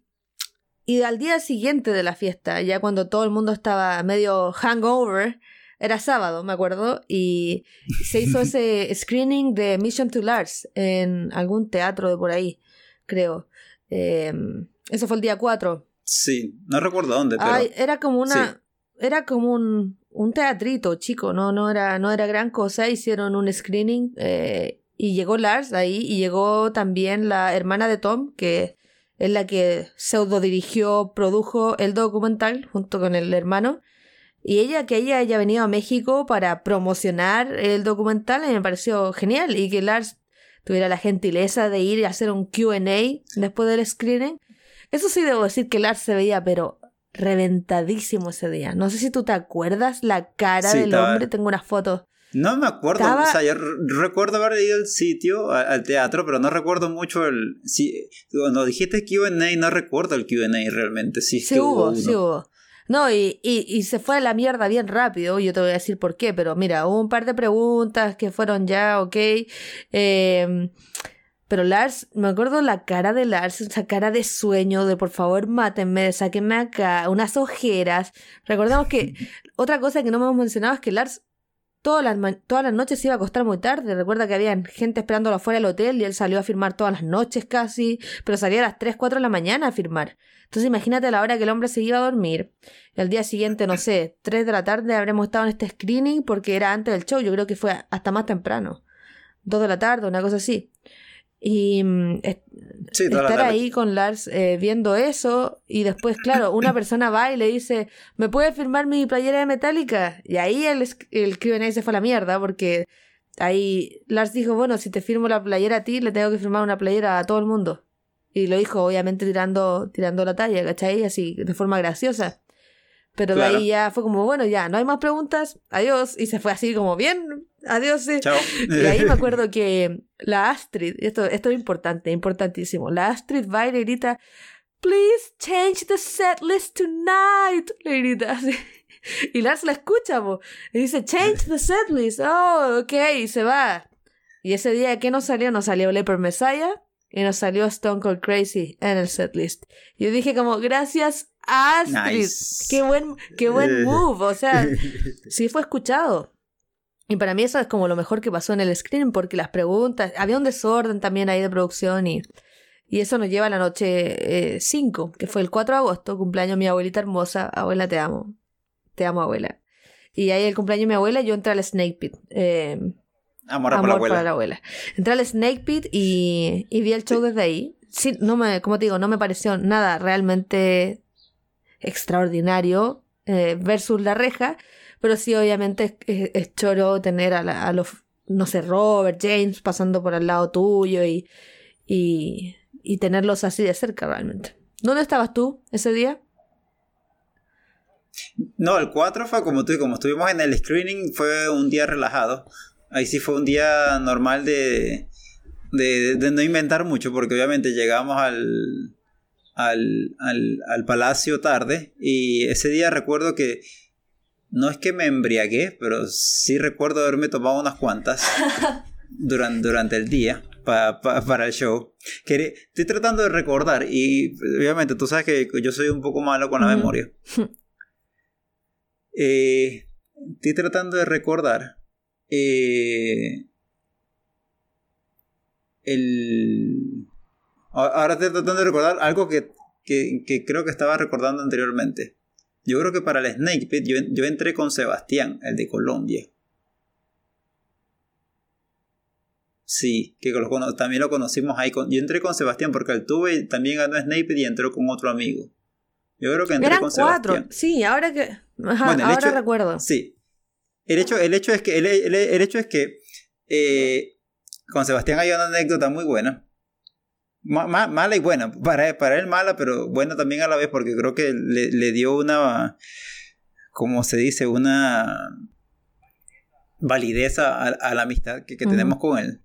y al día siguiente de la fiesta, ya cuando todo el mundo estaba medio hangover, era sábado, me acuerdo, y se hizo ese screening de Mission to Lars en algún teatro de por ahí, creo. Em, eso fue el día 4. Sí, no recuerdo dónde, pero... era como una... Era como un, un teatrito chico, no, no, era, no era gran cosa. Hicieron un screening eh, y llegó Lars ahí y llegó también la hermana de Tom, que es la que pseudo dirigió, produjo el documental junto con el hermano. Y ella, que ella haya venido a México para promocionar el documental, me pareció genial. Y que Lars tuviera la gentileza de ir a hacer un QA después del screening. Eso sí debo decir que Lars se veía, pero reventadísimo ese día. No sé si tú te acuerdas la cara del hombre, tengo unas fotos. No me acuerdo, o sea, yo recuerdo haber ido al sitio, al teatro, pero no recuerdo mucho el... Si, cuando dijiste QA, no recuerdo el QA realmente. Sí, sí hubo, sí hubo. No, y, y, y, se fue a la mierda bien rápido, yo te voy a decir por qué, pero mira, hubo un par de preguntas que fueron ya, ok. Eh, pero Lars, me acuerdo la cara de Lars, esa cara de sueño, de por favor mátenme, sáquenme acá, unas ojeras. Recordemos que otra cosa que no me hemos mencionado es que Lars todas las, todas las noches se iba a acostar muy tarde. Recuerda que había gente esperándolo afuera del hotel y él salió a firmar todas las noches casi, pero salía a las 3, 4 de la mañana a firmar. Entonces imagínate la hora que el hombre se iba a dormir. Y al día siguiente, no sé, 3 de la tarde habremos estado en este screening porque era antes del show. Yo creo que fue hasta más temprano. 2 de la tarde, una cosa así. Y mm, estar ahí con Lars eh, viendo eso y después, claro, una persona va y le dice, ¿me puede firmar mi playera de Metallica? Y ahí el, el Q&A se fue a la mierda porque ahí Lars dijo, bueno, si te firmo la playera a ti, le tengo que firmar una playera a todo el mundo. Y lo dijo, obviamente, tirando, tirando la talla, ¿cachai? Así, de forma graciosa. Pero de ahí ya fue como, bueno, ya, no hay más preguntas, adiós. Y se fue así como, bien, adiós. Sí. Chao. Y ahí me acuerdo que la Astrid, esto, esto es importante, importantísimo. La Astrid va y le grita, please change the set list tonight. Le grita así. Y Lars la escucha, po. y dice, change the set list. Oh, ok, y se va. Y ese día, ¿qué nos salió? Nos salió Leper Messiah y nos salió Stone Cold Crazy en el setlist. Yo dije como, gracias Astrid, qué buen, qué buen move, o sea, sí fue escuchado. Y para mí eso es como lo mejor que pasó en el screen, porque las preguntas, había un desorden también ahí de producción y, y eso nos lleva a la noche 5, eh, que fue el 4 de agosto, cumpleaños de mi abuelita hermosa, abuela te amo, te amo abuela. Y ahí el cumpleaños de mi abuela yo entré al Snake Pit. Eh, Amor, Amor la para la abuela. Entré al Snake Pit y, y vi el show desde ahí. Sí, no me, como te digo, no me pareció nada realmente extraordinario eh, versus la reja, pero sí obviamente es, choro tener a, los, no sé, Robert, James pasando por al lado tuyo y, y, y tenerlos así de cerca realmente. ¿Dónde estabas tú ese día? No, el 4 fue como tú, como estuvimos en el screening, fue un día relajado. Ahí sí fue un día normal de, de, no inventar mucho, porque obviamente llegamos al, al, al, palacio tarde y ese día recuerdo que no es que me embriagué, pero sí recuerdo haberme tomado unas cuantas durante, durante el día para el show. estoy tratando de recordar y obviamente tú sabes que yo soy un poco malo con la memoria. Eh, estoy tratando de recordar eh, el... Ahora estoy tratando de recordar algo que, creo que estaba recordando anteriormente. Yo creo que para el Snake Pit yo, entré con Sebastián, el de Colombia. Sí, que también lo conocimos ahí. Con, yo entré con Sebastián porque él tuve también ganó Snake Pit y entró con otro amigo. Yo creo que entré con cuatro. Sí, ahora que. ahora recuerdo. Sí, el hecho, el hecho es que, el, hecho es que eh, con Sebastián hay una anécdota muy buena. Mala y buena. Para, para él mala, pero buena también a la vez, porque creo que le, dio una. Como se dice, una validez a, la amistad que, tenemos con él.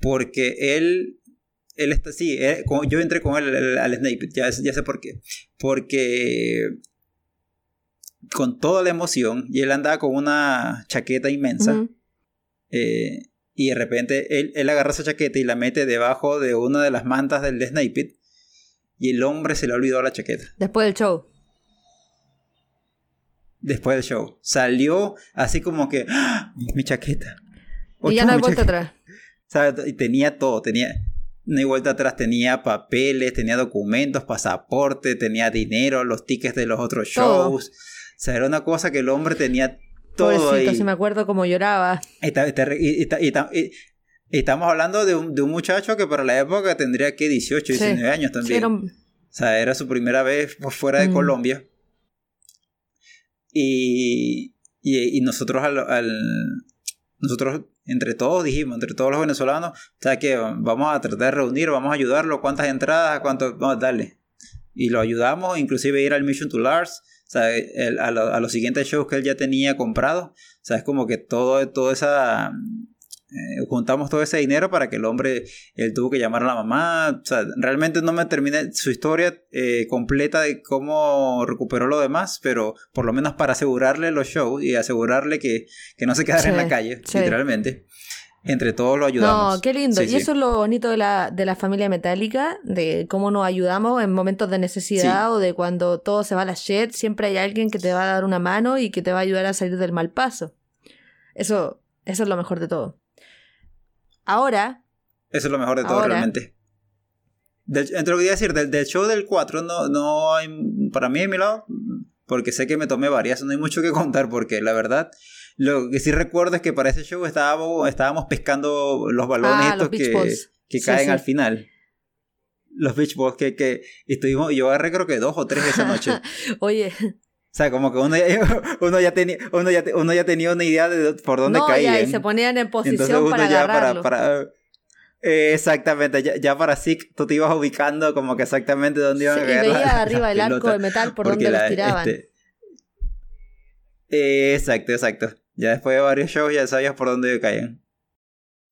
Porque él. Él está, sí, yo entré con él al, Snape, ya, ya sé por qué. Porque con toda la emoción y él andaba con una chaqueta inmensa. Eh, y de repente él, él, agarra esa chaqueta y la mete debajo de una de las mantas del de Snake Y el hombre se le olvidó la chaqueta. Después del show. Después del show. Salió así como que. ¡Ah! Mi chaqueta. y ya no hay vuelta atrás. Y tenía todo. Tenía. No hay vuelta atrás. Tenía papeles, tenía documentos, pasaporte, tenía dinero, los tickets de los otros shows. O sea, era una cosa que el hombre tenía todo ahí. si me acuerdo cómo lloraba. Y, estamos hablando de un, de un, muchacho que para la época tendría que 18, 19 años también. O sea, era su primera vez fuera de mm. Colombia. Y, y, nosotros al, nosotros entre todos dijimos, entre todos los venezolanos, o sea que vamos a tratar de reunir, vamos a ayudarlo, cuántas entradas, cuánto, vamos a darle. Y lo ayudamos, inclusive ir al Mission to Lars, a, los siguientes shows que él ya tenía comprado. O sea, es como que todo, todo esa... Eh, juntamos todo ese dinero para que el hombre, él tuvo que llamar a la mamá. O sea, realmente no me terminé su historia eh, completa de cómo recuperó lo demás, pero por lo menos para asegurarle los shows y asegurarle que, que no se quedara en la calle, literalmente entre todos lo ayudamos. No, qué lindo. y eso es lo bonito de la, de la familia metálica, de cómo nos ayudamos en momentos de necesidad o de cuando todo se va a la shit, siempre hay alguien que te va a dar una mano y que te va a ayudar a salir del mal paso. Eso, eso es lo mejor de todo. Ahora. Eso es lo mejor de todo, realmente. entre lo que iba a decir, del, show del 4 no, no hay, para mí, de mi lado, porque sé que me tomé varias, no hay mucho que contar, porque la verdad, lo que sí recuerdo es que para ese show estábamos, estábamos pescando los balones ah, estos que, que Sí, caen sí. al final. Los Beach Balls que, que estuvimos, yo agarré creo que dos o tres esa noche. Oye, O sea, como que uno ya, uno ya, tenía, uno ya, uno ya tenía una idea de por dónde no, caían. y se ponían en posición para ya agarrarlo. para... para eh, exactamente, ya, ya para SIC tú te ibas ubicando como que exactamente dónde iban Sí, a y caer la- veía las arriba el arco de metal por donde la- los tiraban. este- Eh, exacto, exacto. Ya después de varios shows ya sabías por dónde caían.